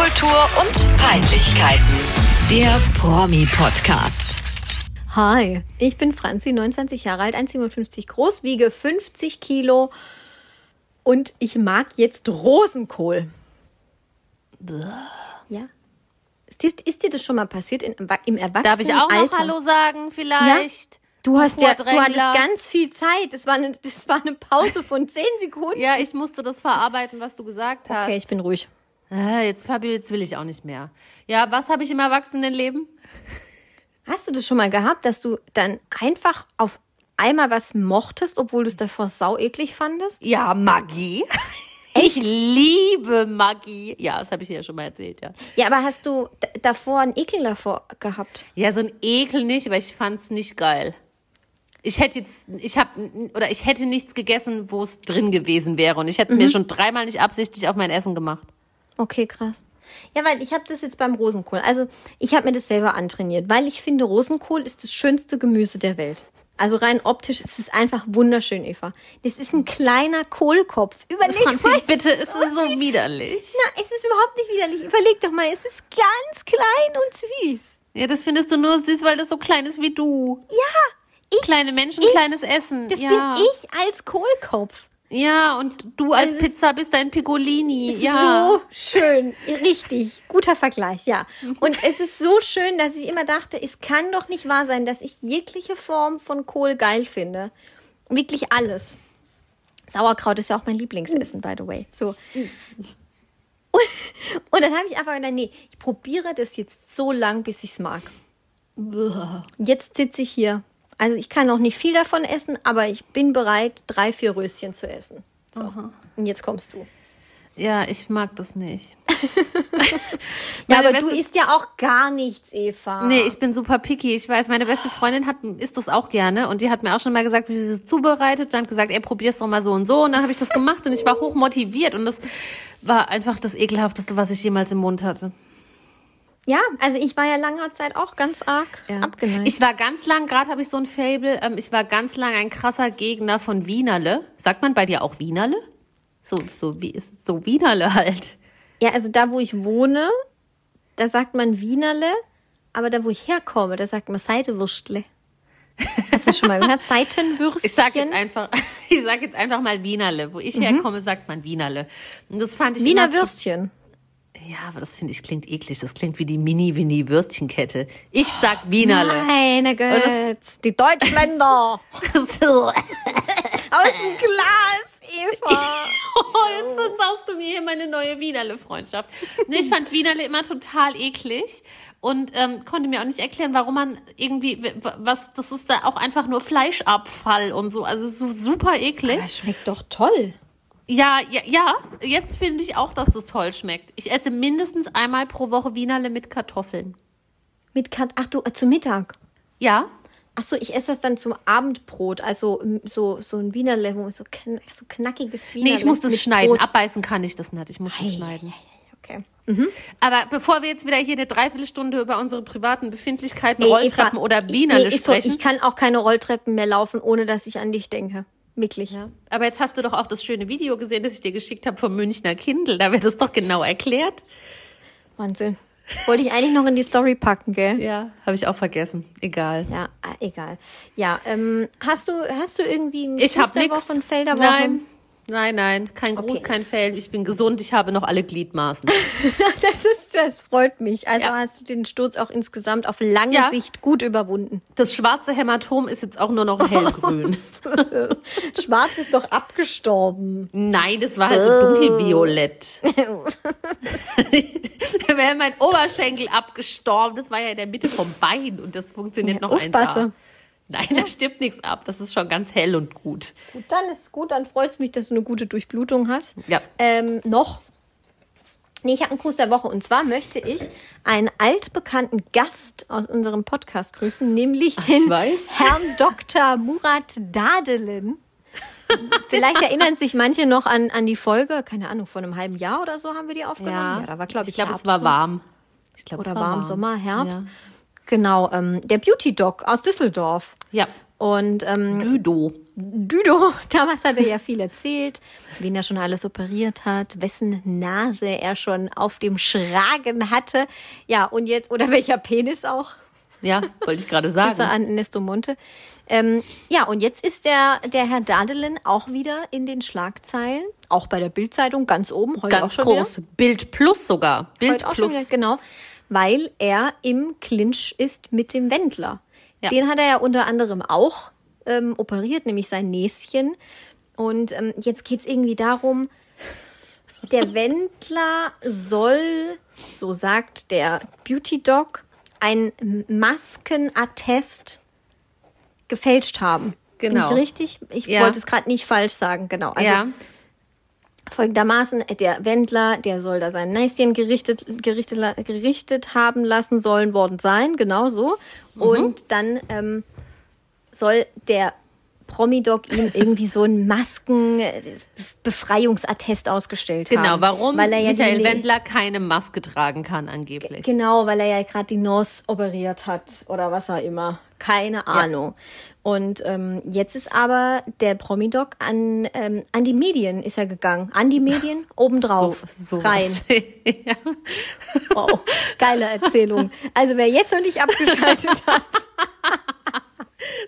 Popkultur und Peinlichkeiten. Der Promi-Podcast. Hi, ich bin Franzi, 29 Jahre alt, 1,57 groß, wiege 50 Kilo und ich mag jetzt Rosenkohl. Ja. Ist dir, ist dir das schon mal passiert in, im Erwachsenenalter? Darf ich auch noch Hallo sagen vielleicht? Du hast ja, du hattest ganz viel Zeit. Das war eine, das war eine Pause von 10 Sekunden. Ja, ich musste das verarbeiten, was du gesagt hast. Okay, ich bin ruhig. Ah, jetzt, Fabio, jetzt will ich auch nicht mehr. Ja, was habe ich im Erwachsenenleben? Hast du das schon mal gehabt, dass du dann einfach auf einmal was mochtest, obwohl du es davor sau eklig fandest? Ja, Magie. Ich liebe Magie. Ja, das habe ich dir ja schon mal erzählt, ja. Ja, aber hast du davor einen Ekel davor gehabt? Ja, so ein Ekel nicht, aber ich fand's nicht geil. Ich hätte jetzt, ich habe oder ich hätte nichts gegessen, wo es drin gewesen wäre und ich hätte es mir schon dreimal nicht absichtlich auf mein Essen gemacht. Okay, krass. Ja, weil ich habe das jetzt beim Rosenkohl. Also ich habe mir das selber antrainiert, weil ich finde, Rosenkohl ist das schönste Gemüse der Welt. Also rein optisch ist es einfach wunderschön, Eva. Das ist ein kleiner Kohlkopf. Überleg Franzi, mal. bitte, es ist so widerlich. Na, es ist überhaupt nicht widerlich. Überleg doch mal, es ist ganz klein und süß. Ja, das findest du nur süß, weil das so klein ist wie du. Ja, ich, Kleine Menschen, ich, kleines Essen. das ja. bin ich als Kohlkopf. Ja, und du als Also Pizza bist ein Piccolini. Ja. So schön, richtig, guter Vergleich, ja. Und es ist so schön, dass ich immer dachte, es kann doch nicht wahr sein, dass ich jegliche Form von Kohl geil finde. Wirklich alles. Sauerkraut ist ja auch mein Lieblingsessen, by the way. So. Und, und dann habe ich einfach gedacht, nee, ich probiere das jetzt so lang, bis ich es mag. Jetzt sitze ich hier. Also ich kann auch nicht viel davon essen, aber ich bin bereit, drei, vier Röschen zu essen. So. Und jetzt kommst du. Ja, ich mag das nicht. Ja, aber du isst ja auch gar nichts, Eva. Nee, ich bin super picky. Ich weiß, meine beste Freundin hat, isst das auch gerne und die hat mir auch schon mal gesagt, wie sie es zubereitet und hat gesagt, ey, probier's doch mal so und so. Und dann habe ich das gemacht und ich war hoch motiviert und das war einfach das ekelhafteste, was ich jemals im Mund hatte. Ja, also ich war ja langer Zeit auch ganz arg abgeneigt. Ich war ganz lang, gerade habe ich so ein Fable, ähm, ich war ganz lang ein krasser Gegner von Wienerle. Sagt man bei dir auch Wienerle? So, so wie ist so Wienerle halt. ja, also da, wo ich wohne, da sagt man Wienerle, aber da, wo ich herkomme, da sagt man Seidewürstle. Hast du schon mal gehört? Seitenwürstchen? Ich sag jetzt einfach, ich sag jetzt einfach mal Wienerle. Wo ich herkomme, sagt man Wienerle. Und das fand ich Wiener Würstchen. Ja, aber das finde ich klingt eklig. Das klingt wie die Mini-Winnie-Würstchenkette. Ich sag Wienerle. Meine Güte, die Deutschländer aus dem Glas, Eva. Oh, jetzt versaust du mir hier meine neue Wienerle-Freundschaft. Nee, ich fand Wienerle immer total eklig und ähm, konnte mir auch nicht erklären, warum man irgendwie, was, das ist da auch einfach nur Fleischabfall und so, also so super eklig. Das schmeckt doch toll. Ja, ja, ja, jetzt finde ich auch, dass das toll schmeckt. Ich esse mindestens einmal pro Woche Wienerle mit Kartoffeln. Mit Kat Ach du, äh, zu Mittag. Ja, Ach so, ich esse das dann zum Abendbrot, also so, so ein Wienerle, so, kn so knackiges Wienerle. nee, ich muss das schneiden. Brot. Abbeißen kann ich das nicht. Ich muss das Ei, schneiden. Okay. Aber bevor wir jetzt wieder hier eine Dreiviertelstunde über unsere privaten Befindlichkeiten, Nee, Rolltreppen Eva, oder Wienerle nee, so, sprechen. Ich kann auch keine Rolltreppen mehr laufen, ohne dass ich an dich denke. Wirklich. Ja. Aber jetzt hast du doch auch das schöne Video gesehen, das ich dir geschickt habe vom Münchner Kindle. Da wird es doch genau erklärt. Wahnsinn. Wollte ich eigentlich noch in die Story packen, gell? Ja, habe ich auch vergessen. Egal. Ja, ah, egal. Ja, ähm, hast du, hast du irgendwie einen Ich habe Gruß der nichts. Woche, einen Felderwoche? Nein, nein, nein. Kein Gruß, Okay. kein Fell. Ich bin gesund. Ich habe noch alle Gliedmaßen. Das ist, das freut mich. Also Ja. hast du den Sturz auch insgesamt auf lange Ja. Sicht gut überwunden. Das schwarze Hämatom ist jetzt auch nur noch hellgrün. Schwarz ist doch abgestorben. Nein, das war halt so dunkelviolett. da wäre mein Oberschenkel abgestorben. Das war ja in der Mitte vom Bein und das funktioniert Ja, noch aufpasse. 1A. Nein, da stirbt nichts ab. Das ist schon ganz hell und gut. Gut, dann ist gut, dann freut es mich, dass du eine gute Durchblutung hast. Ja. Ähm, noch. Nee, ich habe einen Gruß der Woche. Und zwar möchte ich einen altbekannten Gast aus unserem Podcast grüßen, nämlich den weiß. Herrn Dr. Murat Dadelen. Vielleicht erinnern sich manche noch an, an die Folge, keine Ahnung, vor einem halben Jahr oder so haben wir die aufgenommen. Ja, da war, glaube ich, ich glaube, es war ne? warm. Ich glaube, Oder es war warm, Sommer, Herbst. Ja. Genau, ähm, der Beauty Doc aus Düsseldorf. ja. Und ähm, Güdo. Düdo, damals hat er ja viel erzählt, wen er schon alles operiert hat, wessen Nase er schon auf dem Schragen hatte. Ja, und jetzt, oder welcher Penis auch. Ja, wollte ich gerade Grüße sagen. an Ernesto Monte. Ähm, ja, und jetzt ist der, der Herr Dadelin auch wieder in den Schlagzeilen. Auch bei der Bildzeitung ganz oben. Heute auch Ganz schon groß. Bild Plus sogar. Wieder. Bild Heute auch schon Plus. wieder, genau. Weil er im Clinch ist mit dem Wendler. Ja. Den hat er ja unter anderem auch ähm, operiert, nämlich sein Näschen. Und ähm, jetzt geht's irgendwie darum, der Wendler soll, so sagt der Beauty Doc, ein Maskenattest gefälscht haben. Genau. Bin ich richtig? Ich Ja. wollte es gerade nicht falsch sagen, genau. Also ja. Folgendermaßen, der Wendler, der soll da sein Näschen gerichtet, gerichtet, gerichtet haben lassen sollen worden sein, genau so. Mhm. Und dann ähm, soll der Promi-Doc ihm irgendwie so einen Maskenbefreiungsattest ausgestellt haben. Genau, warum Weil er ja Michael die, Wendler keine Maske tragen kann angeblich. Genau, weil er ja gerade die Nose operiert hat oder was auch immer. Keine Ahnung. Und ähm, jetzt ist aber der Promi-Doc an, ähm, an die Medien ist er gegangen. An die Medien, obendrauf, So, so rein. ja. Wow, geile Erzählung. Also wer jetzt noch nicht abgeschaltet hat,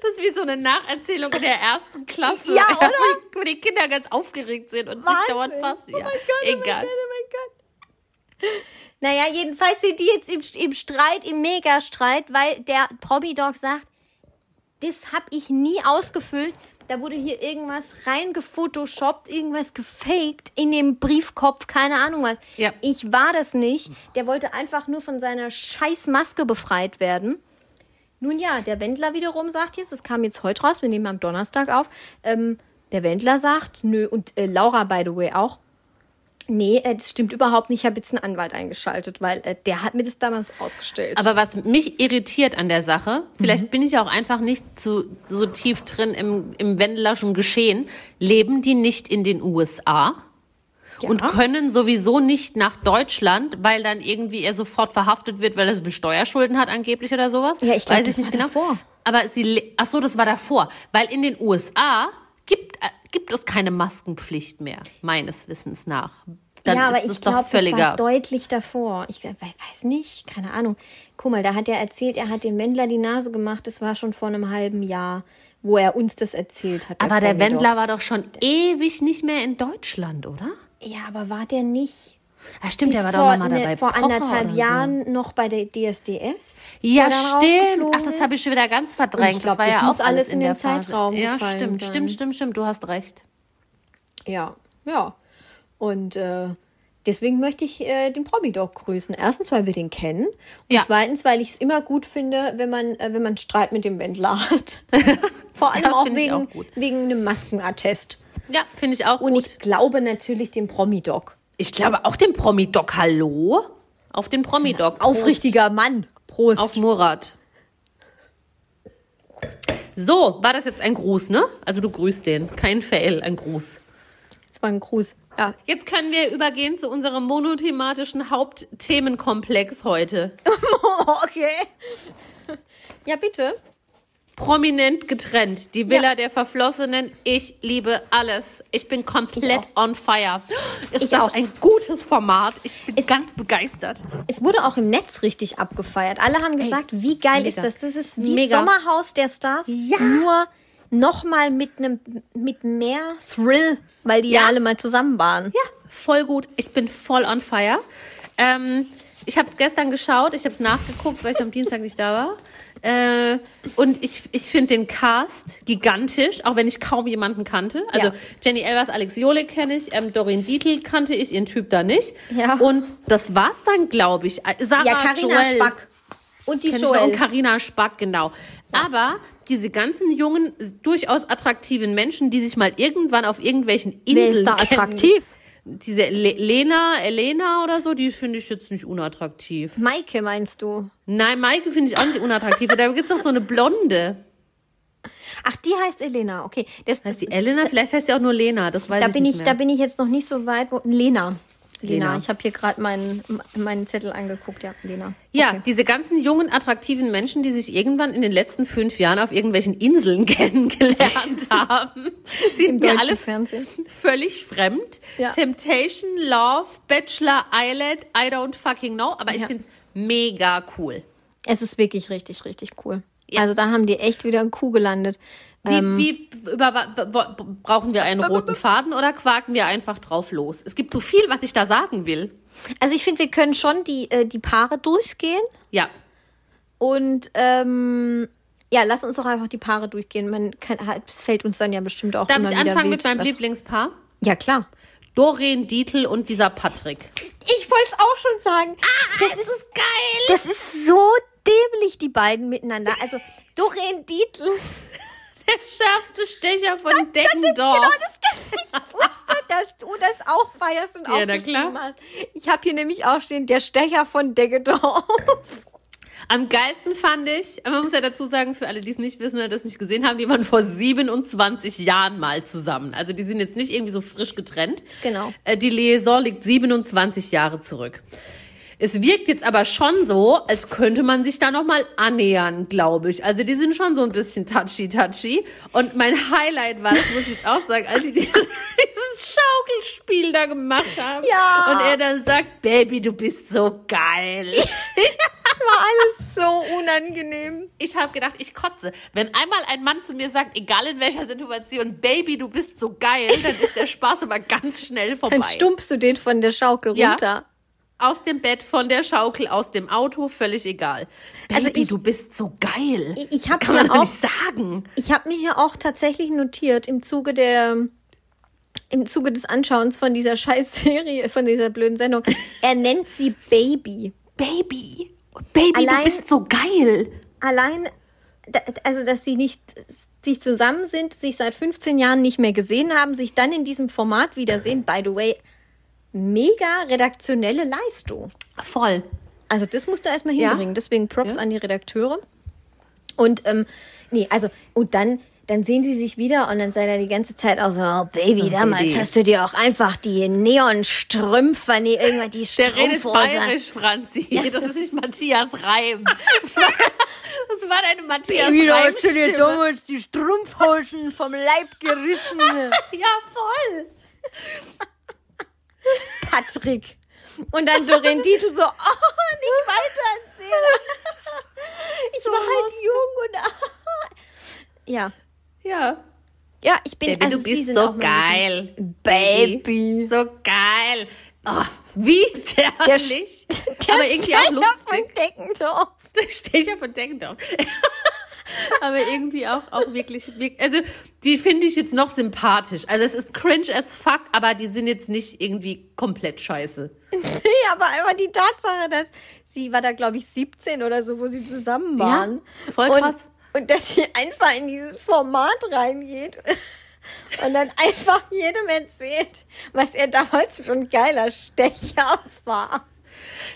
Das ist wie so eine Nacherzählung in der ersten Klasse. Ja, oder? Wo die Kinder ganz aufgeregt sind und sich Wahnsinn. dauernd fast Oh ja. mein Gott, Egal. Oh mein Gott, oh mein Gott. Naja, jedenfalls sind die jetzt im, im Streit, im Megastreit, weil der Promi-Dog sagt, das hab ich nie ausgefüllt. Da wurde hier irgendwas reingefotoshoppt, irgendwas gefaked in dem Briefkopf, keine Ahnung was. Ja. Ich war das nicht. Der wollte einfach nur von seiner scheiß Maske befreit werden. Nun ja, der Wendler wiederum sagt jetzt, es kam jetzt heute raus, wir nehmen am Donnerstag auf, ähm, der Wendler sagt, nö, und äh, Laura, by the way, auch, nee, äh, das stimmt überhaupt nicht, ich habe jetzt einen Anwalt eingeschaltet, weil äh, der hat mir das damals ausgestellt. Aber was mich irritiert an der Sache, vielleicht Mhm. bin ich auch einfach nicht zu, so tief drin im, im Wendlerschen Geschehen, leben die nicht in den USA? Ja. Und können sowieso nicht nach Deutschland, weil dann irgendwie er sofort verhaftet wird, weil er so viel Steuerschulden hat angeblich oder sowas. Ja, ich glaub, Weiß ich nicht genau. davor. Aber sie, ach so, das war davor, weil in den USA gibt äh, gibt es keine Maskenpflicht mehr, meines Wissens nach. Dann ja, aber ist ich doch glaube, das war deutlich davor. Ich we- weiß nicht, keine Ahnung. Guck mal, da hat er erzählt, er hat dem Wendler die Nase gemacht. Das war schon vor einem halben Jahr, wo er uns das erzählt hat. aber der. Wendler war doch schon ewig nicht mehr in Deutschland, oder? Ja, aber war der nicht Ah, stimmt, der war vor, doch mal ne- dabei. vor Pocher anderthalb Jahren noch bei der DSDS? So. Ja, stimmt. Ach, das habe ich schon wieder ganz verdrängt. Und ich glaub, das war das ja muss auch alles in in den. Zeitraum Ja, stimmt, sein. stimmt, stimmt, stimmt. Du hast recht. Ja, ja. Und äh, deswegen möchte ich äh, den Promi-Doc grüßen. Erstens, weil wir den kennen. Und Ja. zweitens, weil ich es immer gut finde, wenn man, äh, wenn man Streit mit dem Wendler hat. Vor allem auch wegen, auch wegen einem Maskenattest. Ja, finde ich auch Und gut. ich glaube natürlich dem Promi-Doc. Ich glaube auch den Promi-Doc. Hallo? Auf den Promi-Doc. Aufrichtiger Mann. Prost. Auf Murat. So, war das jetzt ein Gruß, ne? Also du grüßt den. Kein Fail, ein Gruß. das war ein Gruß. Ja. Jetzt können wir übergehen zu unserem monothematischen Hauptthemenkomplex heute. Okay. Ja, bitte. Prominent getrennt. Die Villa Ja. der Verflossenen. Ich liebe alles. Ich bin komplett Ich on fire. Ist Ich das auch. ein gutes Format? Ich bin ganz begeistert. Es wurde auch im Netz richtig abgefeiert. Alle haben gesagt, wie geil mega. ist das? Das ist wie Mega. Sommerhaus der Stars. Ja. Nur nochmal mit einem mit mehr Thrill, weil die ja, Ja. alle mal zusammen waren. Ja, voll gut. Ich bin voll on fire. Ähm, ich habe es gestern geschaut, ich habe es nachgeguckt, weil ich am Dienstag nicht da war. Äh, und ich, ich finde den Cast gigantisch, auch wenn ich kaum jemanden kannte. Also Ja. Jenny Elvers, Alex Jolik kenne ich, ähm, Dorin Dietl kannte ich, ihren Typ da nicht. Ja. Und das war's dann, glaube ich. Äh, Sarah Ja, Carina Joel Spack. Und die noch, und Joel. Carina Spack, genau. Aber diese ganzen jungen, durchaus attraktiven Menschen, die sich mal irgendwann auf irgendwelchen Wer Inseln ist da kennen- attraktiv? Diese Le Lena, Elena oder so, die finde ich jetzt nicht unattraktiv. Maike meinst du? Nein, Maike finde ich auch nicht unattraktiv. da gibt's noch so eine Blonde. Ach, die heißt Elena. Okay, das, Heißt die Elena? Vielleicht heißt sie auch nur Lena, das weiß da ich bin nicht ich, mehr. da bin ich jetzt noch nicht so weit. Wo, Lena. Lena. Lena. Ich habe hier gerade meinen, meinen Zettel angeguckt. Ja, Lena. Ja, Okay. diese ganzen jungen, attraktiven Menschen, die sich irgendwann in den letzten fünf Jahren auf irgendwelchen Inseln kennengelernt haben, sind mir alle Fernsehen. völlig fremd. Ja. Temptation, Love, Bachelor, Island, I don't fucking know. Aber ich Ja. find's mega cool. Es ist wirklich richtig, richtig cool. Ja. Also da haben die echt wieder einen Kuh gelandet. Wie, Ähm. wie brauchen wir einen roten Faden oder quaken wir einfach drauf los? Es gibt so viel, was ich da sagen will. Also ich finde, wir können schon die, äh, die Paare durchgehen. Ja, Und ähm, ja, lass uns doch einfach die Paare durchgehen. Man kann, es fällt uns dann ja bestimmt auch darf immer ich anfangen mit meinem was- Lieblingspaar? Ja, klar. Doreen Dietl und dieser Patrick. Ich wollte es auch schon sagen. das, das ist geil. das ist so dämlich, die beiden miteinander. Also Doreen Dietl. Der schärfste Stecher von Deggendorf. Genau, das ich wusste, dass du das auch feierst und Ja, aufgeschrieben klar. hast. Ich habe hier nämlich auch stehen, der Stecher von Deggedorf. Am geilsten fand ich, aber man muss ja dazu sagen, für alle, die es nicht wissen oder das nicht gesehen haben, die waren vor 27 Jahren mal zusammen. Also die sind jetzt nicht irgendwie so frisch getrennt. Genau. Äh, Die Liaison liegt 27 Jahre zurück. Es wirkt jetzt aber schon so, als könnte man sich da noch mal annähern, glaube ich. Also die sind schon so ein bisschen touchy-touchy. Und mein Highlight war, das muss ich jetzt auch sagen, als sie dieses, dieses Schaukelspiel da gemacht haben. Ja. Und er dann sagt, Baby, du bist so geil. Das war alles so unangenehm. Ich habe gedacht, ich kotze. Wenn einmal ein Mann zu mir sagt, egal in welcher Situation, Baby, du bist so geil, dann ist der Spaß aber ganz schnell vorbei. Dann stumpfst du den von der Schaukel Ja. Aus dem Bett, von der Schaukel, aus dem Auto, völlig egal. Baby, Also ich- du bist so geil. Ich- ich kann man auch- nicht sagen. Ich habe mir hier auch tatsächlich notiert im Zuge der im Zuge des Anschauens von dieser Scheißserie, von dieser blöden Sendung. Er nennt sie Baby. Baby, Baby, Allein- du bist so geil. Allein, also dass sie nicht sich zusammen sind, sich seit 15 Jahren nicht mehr gesehen haben, sich dann in diesem Format wiedersehen. By the way, mega redaktionelle Leistung. Voll. Also das musst du erstmal Ja. hinbringen. Deswegen Props Ja. an die Redakteure. Und ähm, nee, also, und dann, dann sehen sie sich wieder und dann sei er die ganze Zeit auch so, oh, Baby, damals Baby. hast du dir auch einfach die Neonstrümpfe, nee, irgendwann die Der redet bayerisch, Franzi. Ja, das das- ist nicht Matthias Reim. Das war, das war deine Matthias Baby, Reim hast du dir damals die Strumpfhosen vom Leib gerissen. Ja, voll. Patrick. Und dann Doreen Dietl so, oh, nicht weiter erzählen. Ich war halt jung und ja. Ja. Ja, ich bin Baby, also du bist so geil. Baby. So geil. Oh, wie Der, derlich. der Aber irgendwie auch lustig. von Deckendorf. Der Stecher von Deckendorf. Aber irgendwie auch, auch wirklich, also die finde ich jetzt noch sympathisch. Also es ist cringe as fuck, aber die sind jetzt nicht irgendwie komplett scheiße. Nee, aber einfach die Tatsache, dass sie war da, glaube ich, 17 oder so, wo sie zusammen Ja, waren. voll und, krass. Und dass sie einfach in dieses Format reingeht und dann einfach jedem erzählt, was er damals für ein geiler Stecher war.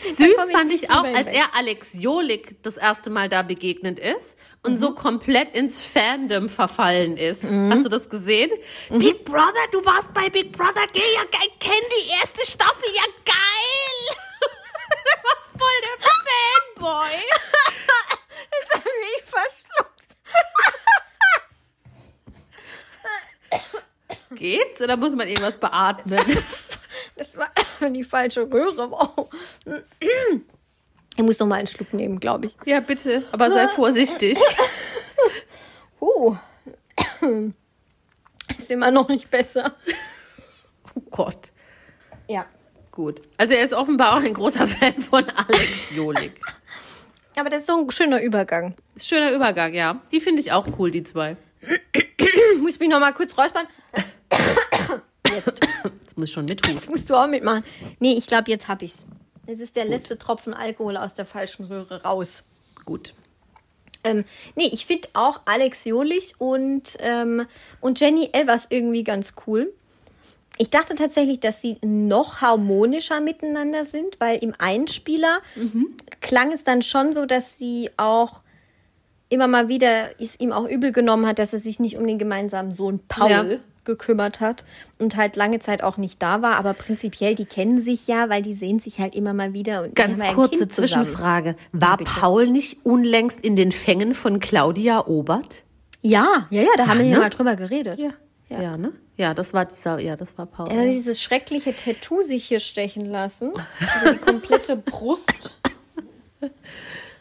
Süß ich fand nicht ich auch, als er Alex Jolik das erste Mal da begegnet ist und so komplett ins Fandom verfallen ist. Hast du das gesehen? Big Brother, du warst bei Big Brother, geh ja geil, kenn die erste Staffel, ja geil. der war voll der Fanboy. Das hat mich verschluckt. Geht's oder muss man irgendwas beatmen? Das war die falsche Röhre. Wow. Ich muss noch mal einen Schluck nehmen, glaube ich. ja, bitte, aber sei vorsichtig. Oh. Ist immer noch nicht besser. Oh Gott. Ja. Gut. Also er ist offenbar auch ein großer Fan von Alex Jolik. Aber das ist so ein schöner Übergang. Ist schöner Übergang, ja. Die finde ich auch cool, die zwei. Ich muss mich noch mal kurz räuspern. Jetzt. Das muss schon mithusten. Das musst du auch mitmachen. Nee, ich glaube, jetzt hab ich's. Jetzt ist der letzte Tropfen Alkohol aus der falschen Röhre raus. Gut. Ähm, nee, ich finde auch Alex Jolich und, ähm, und Jenny Elvers irgendwie ganz cool. Ich dachte tatsächlich, dass sie noch harmonischer miteinander sind, weil im Einspieler klang es dann schon so, dass sie auch immer mal wieder es ihm auch übel genommen hat, dass er sich nicht um den gemeinsamen Sohn Paul Ja. Gekümmert hat und halt lange Zeit auch nicht da war. Aber prinzipiell, die kennen sich ja, weil die sehen sich halt immer mal wieder. Und Ganz ja kurze. Zwischenfrage. War bitte. Paul nicht unlängst in den Fängen von Claudia Obert? Ja, ja, ja, da haben wir ja ne? mal drüber geredet. Ja. Ja, ne? Ja, das war dieser, ja, das war Paul. Er hat dieses schreckliche Tattoo sich hier stechen lassen. Also die komplette Brust.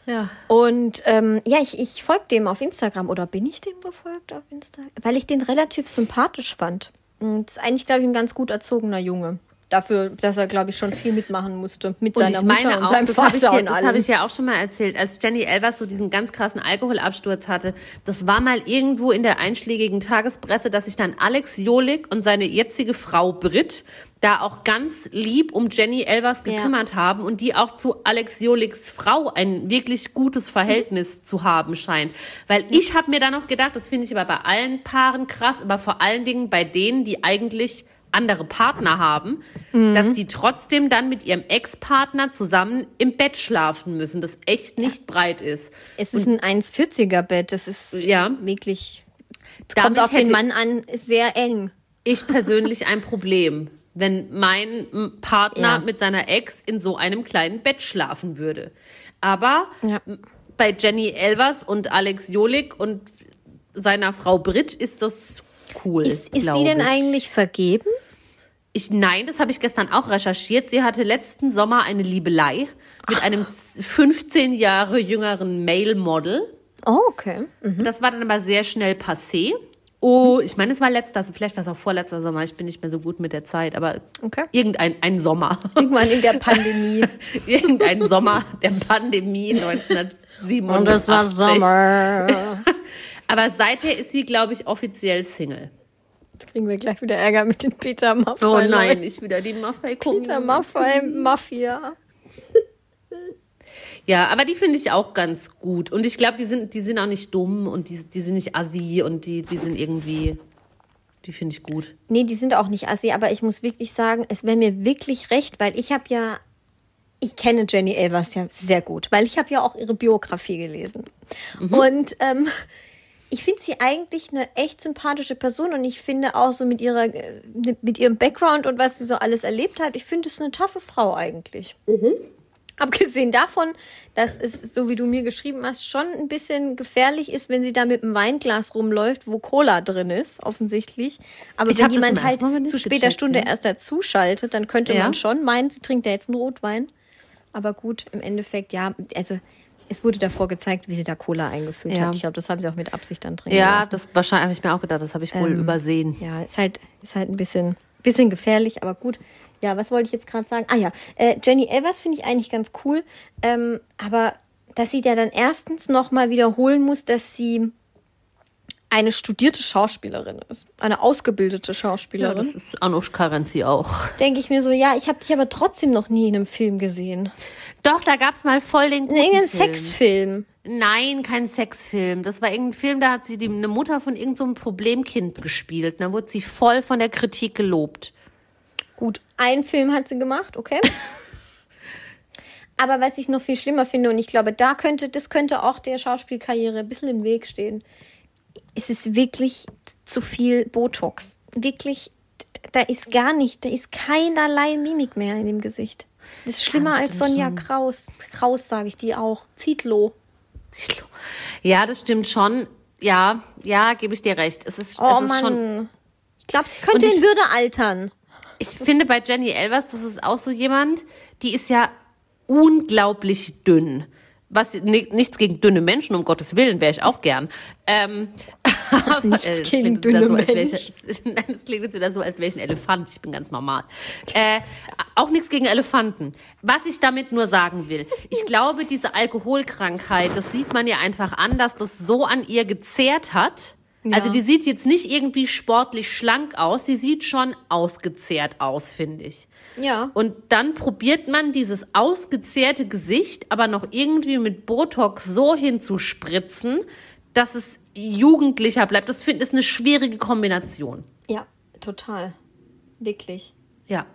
ja. Und ähm, ja, ich, ich folge dem auf Instagram. Oder bin ich dem gefolgt auf Instagram? Weil ich den relativ sympathisch fand. Und ist eigentlich, glaube ich, ein ganz gut erzogener Junge. Dafür, dass er, glaube ich, schon viel mitmachen musste. Mit Und seiner ich Mutter und auch, seinem das habe ich, Vater ja, und das allem. habe ich ja auch schon mal erzählt, als Jenny Elvers so diesen ganz krassen Alkoholabsturz hatte. Das war mal irgendwo in der einschlägigen Tagespresse, dass sich dann Alex Jolik und seine jetzige Frau Brit da auch ganz lieb um Jenny Elvers Ja. gekümmert haben und die auch zu Alex Joliks Frau ein wirklich gutes Verhältnis zu haben scheint. Weil ich habe mir da noch gedacht, das finde ich aber bei allen Paaren krass, aber vor allen Dingen bei denen, die eigentlich andere Partner haben, dass die trotzdem dann mit ihrem Ex-Partner zusammen im Bett schlafen müssen, das echt nicht breit ist. Es ist ein 1,40er Bett. Das ist Ja. wirklich. Damit kommt auf den Mann an, ist sehr eng. ich persönlich ein Problem, wenn mein Partner Ja. mit seiner Ex in so einem kleinen Bett schlafen würde. Aber Ja. bei Jenny Elvers und Alex Jolik und seiner Frau Brit ist das cool. Ist, ist sie denn ich. eigentlich vergeben? Ich, nein, das habe ich gestern auch recherchiert. Sie hatte letzten Sommer eine Liebelei mit einem 15 Jahre jüngeren Male-Model. Oh, okay. Das war dann aber sehr schnell passé. Oh, ich meine, es war letzter, also vielleicht war es auch vorletzter Sommer. Ich bin nicht mehr so gut mit der Zeit, aber Okay. irgendein ein Sommer. Irgendwann in der Pandemie. irgendein Sommer der Pandemie 1987. Und es war Sommer. Aber seither ist sie, glaube ich, offiziell Single. Jetzt kriegen wir gleich wieder Ärger mit den Peter Maffei. Oh nein, nicht wieder die Maffei Peter Maffei, Mafia. Ja, aber die finde ich auch ganz gut. Und ich glaube, die sind, die sind auch nicht dumm und die, die sind nicht assi und die, die sind irgendwie, die finde ich gut. Nee, die sind auch nicht assi, aber ich muss wirklich sagen, es wäre mir wirklich recht, weil ich habe ja, ich kenne Jenny Elvers ja sehr gut, weil ich habe ja auch ihre Biografie gelesen. Und ähm, ich finde sie eigentlich eine echt sympathische Person und ich finde auch so mit ihrer, äh, mit ihrem Background und was sie so alles erlebt hat, ich finde es eine taffe Frau eigentlich. Abgesehen davon, dass es, so wie du mir geschrieben hast, schon ein bisschen gefährlich ist, wenn sie da mit einem Weinglas rumläuft, wo Cola drin ist, offensichtlich. Aber Ich wenn jemand halt zu später Stunde ja. erst dazuschaltet, dann könnte Ja. man schon meinen, sie trinkt ja jetzt einen Rotwein. Aber gut, im Endeffekt, ja, also es wurde davor gezeigt, wie sie da Cola eingeführt Ja. hat. Ich glaube, das haben sie auch mit Absicht dann drin Ja, gelassen. das wahrscheinlich habe ich mir auch gedacht, das habe ich wohl übersehen. Ja, ist halt, ist halt ein bisschen, bisschen gefährlich, aber gut. Ja, was wollte ich jetzt gerade sagen? Ah ja, äh, Jenny Evers finde ich eigentlich ganz cool. Ähm, aber dass sie ja dann erstens nochmal wiederholen muss, dass sie eine studierte Schauspielerin ist. Eine ausgebildete Ja, Schauspielerin. das ist Anushka Renzi auch. Denke ich mir so, ja, ich habe dich aber trotzdem noch nie in einem Film gesehen. Doch, da gab's mal voll den guten Irgendein Film. Sexfilm. Nein, kein Sexfilm. Das war irgendein Film, da hat sie die, eine Mutter von irgendeinem so Problemkind gespielt. Da wurde sie voll von der Kritik gelobt. Gut, einen Film hat sie gemacht, okay. Aber was ich noch viel schlimmer finde, und ich glaube, da könnte, das könnte auch der Schauspielkarriere ein bisschen im Weg stehen, es ist wirklich zu viel Botox. Wirklich, da ist gar nicht, da ist keinerlei Mimik mehr in dem Gesicht. Das ist schlimmer als Sonja schon. Kraus. Kraus sage ich die auch. Zitlo. Ja, das stimmt schon. Ja, ja, gebe ich dir recht. Es ist, Oh es ist schon. Ich glaube, sie könnte in Würde altern. Ich finde bei Jenny Elvers, das ist auch so jemand, die ist ja unglaublich dünn. Was ni- nichts gegen dünne Menschen, um Gottes Willen, wäre ich auch gern. Ähm, aber, es gegen klingt jetzt wieder so, als wäre ich, Menschen. es ist- Nein, es klingt jetzt wieder so, als wäre ich ein Elefant. Ich bin ganz normal. Äh, auch nichts gegen Elefanten. Was ich damit nur sagen will, ich glaube, diese Alkoholkrankheit, das sieht man ihr einfach an, dass das so an ihr gezehrt hat. Also die sieht jetzt nicht irgendwie sportlich schlank aus, sie sieht schon ausgezehrt aus, finde ich. Ja. Und dann probiert man dieses ausgezehrte Gesicht aber noch irgendwie mit Botox so hinzuspritzen, dass es jugendlicher bleibt. Das finde ich ist eine schwierige Kombination. Ja, total. Wirklich. Ja.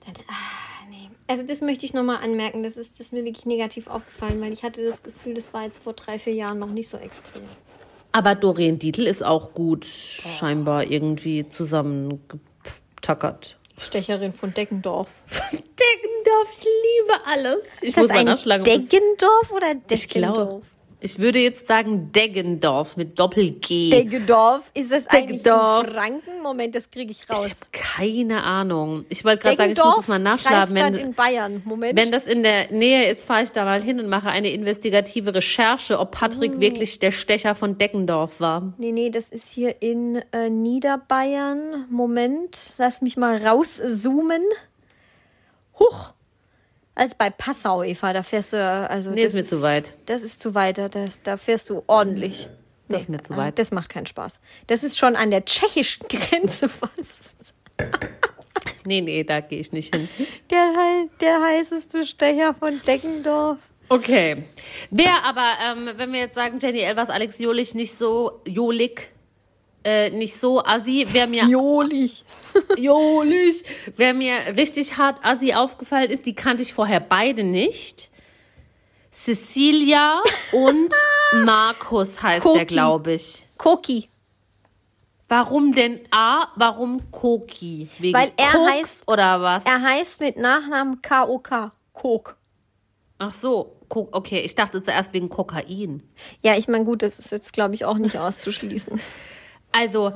Das, ah, nee. Also das möchte ich nochmal anmerken. Das ist, das ist mir wirklich negativ aufgefallen, weil ich hatte das Gefühl, das war jetzt vor drei, vier Jahren noch nicht so extrem. Aber Doreen Dietl ist auch gut scheinbar irgendwie zusammengetackert. Stecherin von Deggendorf. Deggendorf, ich liebe alles. Ich Ist das muss mal eigentlich das- Deggendorf oder Ich glaube? Ich würde jetzt sagen Deggendorf mit Doppel-G. Deggendorf. Ist das eigentlich Deggendorf. in Franken? Moment, das kriege ich Ich raus. habe keine Ahnung. Ich wollte gerade sagen, ich muss es mal nachschlagen. Kreisstadt Wenn, in Bayern. Moment. wenn das in der Nähe ist, fahre ich da mal hin und mache eine investigative Recherche, ob Patrick Mm. wirklich der Stecher von Deggendorf war. Nee, nee, das ist hier in äh, Niederbayern. Moment, lass mich mal rauszoomen. Huch. Also bei Passau, Eva, da fährst du, also. Nee, das ist mir zu weit. Das ist zu weit, da, das, da fährst du ordentlich. Das ist mir zu weit. Das macht keinen Spaß. Das ist schon an der tschechischen Grenze fast. Nee, nee, da gehe ich nicht hin. Der, der heißeste Stecher von Deggendorf. Okay. Wer aber, ähm, wenn wir jetzt sagen, Jenny Elvers, Alex Jolich nicht so, Jolik, äh, nicht so assi, wer mir Jolich. Jolich. Wer mir richtig hart assi aufgefallen ist, die kannte ich vorher beide nicht. Cecilia und Markus heißt der, Koki. glaube ich. Koki. Warum denn A? Warum Koki? Wegen Weil er Koks heißt- oder was? Er heißt mit Nachnamen K.O.K. Kok. Ach so, Ko- okay, ich dachte zuerst wegen Kokain. Ja, ich meine, gut, das ist jetzt, glaube ich, auch nicht auszuschließen. Also,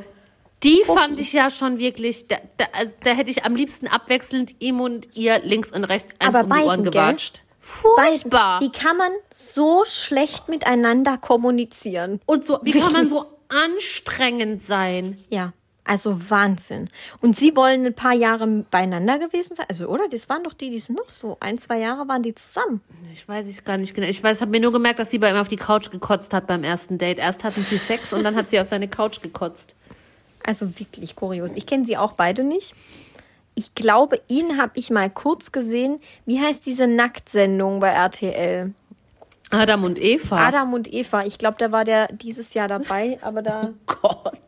die fand ich ja schon wirklich, da, da, also, da hätte ich am liebsten abwechselnd ihm und ihr links und rechts eins Aber um die Ohren beiden, gell? gewatscht. Beiden. Furchtbar. Wie kann man so schlecht miteinander kommunizieren? Und so, wie kann man so anstrengend sein? Ja, also Wahnsinn. Und sie wollen ein paar Jahre beieinander gewesen sein. Also, oder? Das waren doch die, die sind noch so. Ein, zwei Jahre waren die zusammen. Ich weiß ich gar nicht genau. Ich weiß, habe mir nur gemerkt, dass sie bei ihm auf die Couch gekotzt hat beim ersten Date. Erst hatten sie Sex und dann hat sie auf seine Couch gekotzt. Also wirklich kurios. Ich kenne sie auch beide nicht. Ich glaube, ihn habe ich mal kurz gesehen. Wie heißt diese Nacktsendung bei RTL? Adam und Eva. Adam und Eva. Ich glaube, da war der dieses Jahr dabei, aber da. Gott.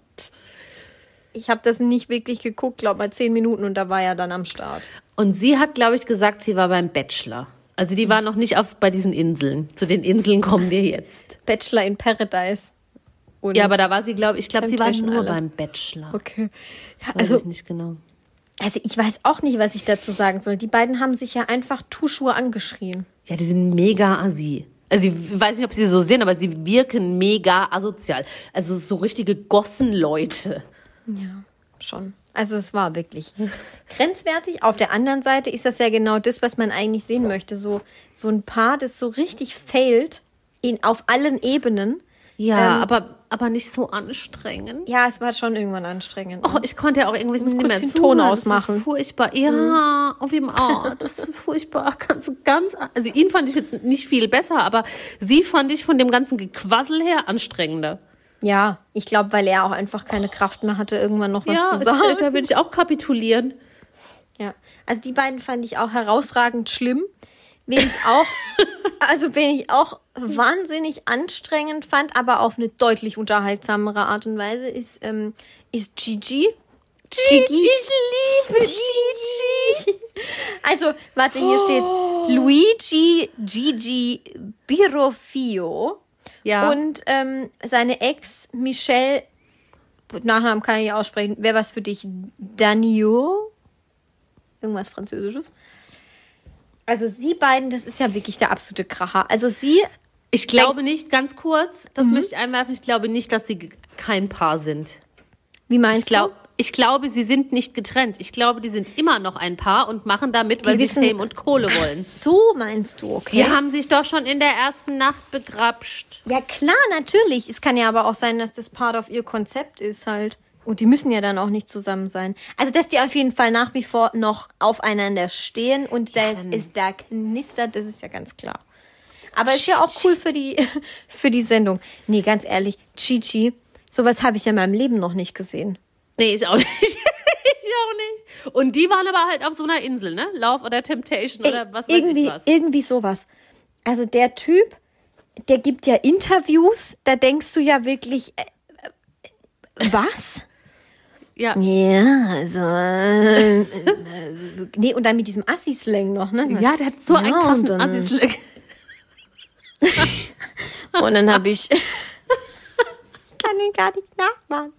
Ich habe das nicht wirklich geguckt, glaube mal zehn Minuten und da war er dann am Start. Und sie hat, glaube ich, gesagt, sie war beim Bachelor. Also die war noch nicht aufs, bei diesen Inseln. Zu den Inseln kommen wir jetzt. Bachelor in Paradise. Und Ja, aber da war sie, glaube ich, glaube, sie war nur Island. beim Bachelor. Okay. Ja, Weiß also, ich nicht genau. also ich weiß auch nicht, was ich dazu sagen soll. Die beiden haben sich ja einfach Tuschur angeschrien. Ja, die sind mega assi. Also ich weiß nicht, ob sie so sind, aber sie wirken mega asozial. Also so richtige Gossenleute. Ja, schon. Also es war wirklich grenzwertig. Auf der anderen Seite ist das ja genau das, was man eigentlich sehen möchte. So, so ein Paar, das so richtig failt in, auf allen Ebenen. Ja, Ähm, aber, aber nicht so anstrengend. Ja, es war schon irgendwann anstrengend. Oh, ich konnte ja auch irgendwie nicht mehr den. Ton Das ist so ausmachen. furchtbar. Ja, auf ihm oh, das ist furchtbar. Ganz, ganz, also ihn fand ich jetzt nicht viel besser, aber sie fand ich von dem ganzen Gequassel her anstrengender. Ja, ich glaube, weil er auch einfach keine Kraft mehr hatte, irgendwann noch was ja, zu sagen. da würde ich auch kapitulieren. Ja, also die beiden fand ich auch herausragend schlimm. Wen ich auch, also wen ich auch wahnsinnig anstrengend fand, aber auf eine deutlich unterhaltsamere Art und Weise, ist, ähm, ist Gigi. Gigi. Ich liebe Gigi. Also, warte, hier steht's. Luigi Gigi Birofio Ja. und ähm, seine Ex Michelle, Nachnamen kann ich nicht aussprechen, wäre was für dich, Danio? Irgendwas Französisches. Also sie beiden, das ist ja wirklich der absolute Kracher. Also sie, Ich glaube nicht, ganz kurz, das Mhm. möchte ich einwerfen, ich glaube nicht, dass sie kein Paar sind. wie meinst Ich, glaub, ich glaube, sie sind nicht getrennt. Ich glaube, die sind immer noch ein Paar und machen damit, weil sie Fame und Kohle wollen. So meinst du, okay? Die haben sich doch schon in der ersten Nacht begrapscht. Ja klar, natürlich. Es kann ja aber auch sein, dass das Part of ihr Konzept ist halt. Und die müssen ja dann auch nicht zusammen sein. Also, dass die auf jeden Fall nach wie vor noch aufeinander stehen und da ist, ist da knistert, das ist ja ganz klar. Aber ist ja auch cool für die, für die Sendung. Nee, ganz ehrlich, Chichi, sowas habe ich ja in meinem Leben noch nicht gesehen. Nee, ich auch nicht. ich auch nicht. Und die waren aber halt auf so einer Insel, ne? Love oder Temptation oder was weiß irgendwie, ich was. irgendwie sowas. Also der Typ, der gibt ja Interviews, da denkst du ja wirklich, äh, äh, was? Ja. Ja, also. Äh, nee, und dann mit diesem Assi-Slang noch, ne? ja, der hat so einen Ja, und krassen dann- Assis. Und dann habe ich. kann den gar nicht nachmachen.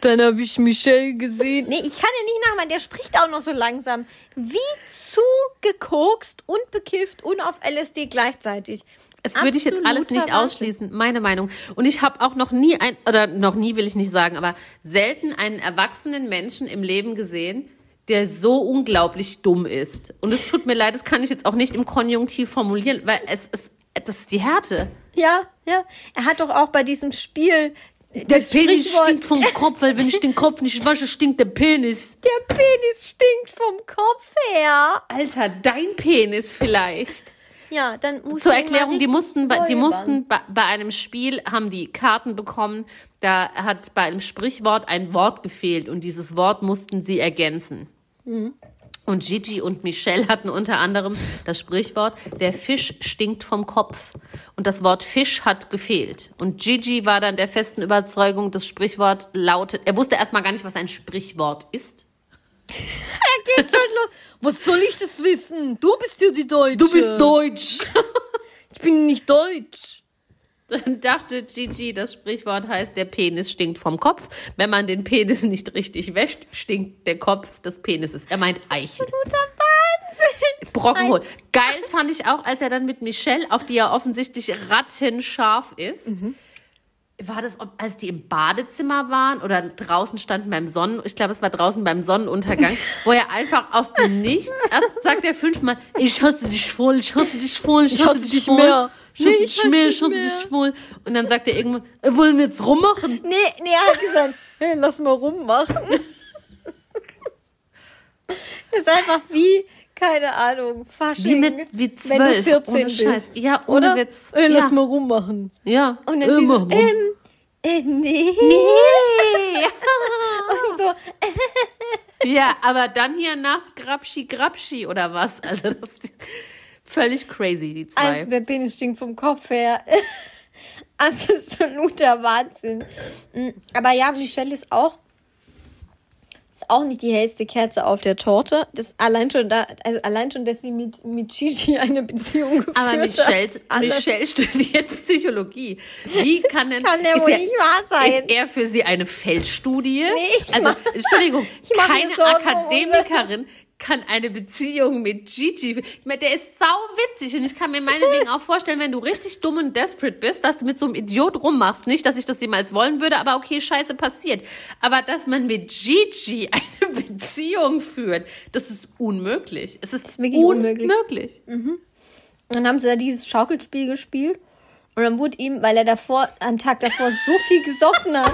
Dann habe ich Michelle gesehen. Nee, ich kann ihn nicht nachmachen. Der spricht auch noch so langsam. Wie zugekokst und bekifft und auf LSD gleichzeitig. Das würde ich jetzt alles nicht ausschließen, meine Meinung. Und ich habe auch noch nie ein, oder noch nie will ich nicht sagen, aber selten einen erwachsenen Menschen im Leben gesehen, der so unglaublich dumm ist. Und es tut mir leid, das kann ich jetzt auch nicht im Konjunktiv formulieren, weil es, es das ist die Härte. Ja, ja. Er hat doch auch bei diesem Spiel. Der das Penis Sprichwort- stinkt vom Kopf, weil wenn ich den Kopf nicht wasche, stinkt der Penis. Der Penis stinkt vom Kopf her. Alter, dein Penis vielleicht. Ja, dann muss Zur Erklärung, die mussten, bei- die mussten bei, bei einem Spiel haben die Karten bekommen, da hat bei einem Sprichwort ein Wort gefehlt und dieses Wort mussten sie ergänzen. Mhm. Und Gigi und Michelle hatten unter anderem das Sprichwort, der Fisch stinkt vom Kopf. Und das Wort Fisch hat gefehlt. Und Gigi war dann der festen Überzeugung, das Sprichwort lautet, er wusste erstmal gar nicht, was ein Sprichwort ist. Geht schon los. Was soll ich das wissen? Du bist ja die Deutsche. Deutsch. Ich bin nicht deutsch. Dann dachte Gigi, das Sprichwort heißt, der Penis stinkt vom Kopf. Wenn man den Penis nicht richtig wäscht, stinkt der Kopf des Penises. Er meint Eichel. Brockenhohl. Geil fand ich auch, als er dann mit Michelle, auf die er offensichtlich rattenscharf ist, war das, ob- als die im Badezimmer waren oder draußen standen beim Sonnen, ich glaube, es war draußen beim Sonnenuntergang, wo er einfach aus dem Nichts, erst sagt er fünfmal, ich hasse dich voll, ich hasse dich voll, ich, hasse, dich voll. Ich hasse dich ich hasse mehr, dich ich hasse mehr. dich voll. Und dann sagt er irgendwann, äh, wollen wir jetzt rummachen? Nee, nee, er hat gesagt, hey, lass mal rummachen. Das ist einfach wie, keine Ahnung, Fasching. Wie mit, wie wenn zwölf. du 14 ohne bist. Scheiß. Ja, ohne Oder? Witz. Hey, lass ja. mal rummachen. Ja. Und dann sie so, ähm, äh, nee. nee. Und so, Ja, aber dann hier nachts Grabschi, Grabschi oder was? Also das völlig crazy, die zwei. also der Penis stinkt vom Kopf her. Absoluter Wahnsinn. Mm, Aber ja, Michelle ist auch ist auch nicht die hellste Kerze auf der Torte. Das allein schon da, also allein schon, dass sie mit, mit Gigi eine Beziehung geführt aber Michelle, hat. Michelle studiert Psychologie. Wie kann denn kann ist, wohl er, nicht wahr sein. ist er für sie eine Feldstudie? Nee, also mach- Entschuldigung, keine Akademikerin kann eine Beziehung mit Gigi. Ich meine, der ist sau witzig und ich kann mir meinetwegen auch vorstellen, wenn du richtig dumm und desperate bist, dass du mit so einem Idiot rummachst. Nicht, dass ich das jemals wollen würde, aber okay, scheiße passiert. Aber dass man mit Gigi eine Beziehung führt, das ist unmöglich. Es ist, ist wirklich unmöglich. unmöglich. Dann haben sie da dieses Schaukelspiel gespielt. Und dann wurde ihm, weil er davor, am Tag davor so viel gesoffen hat,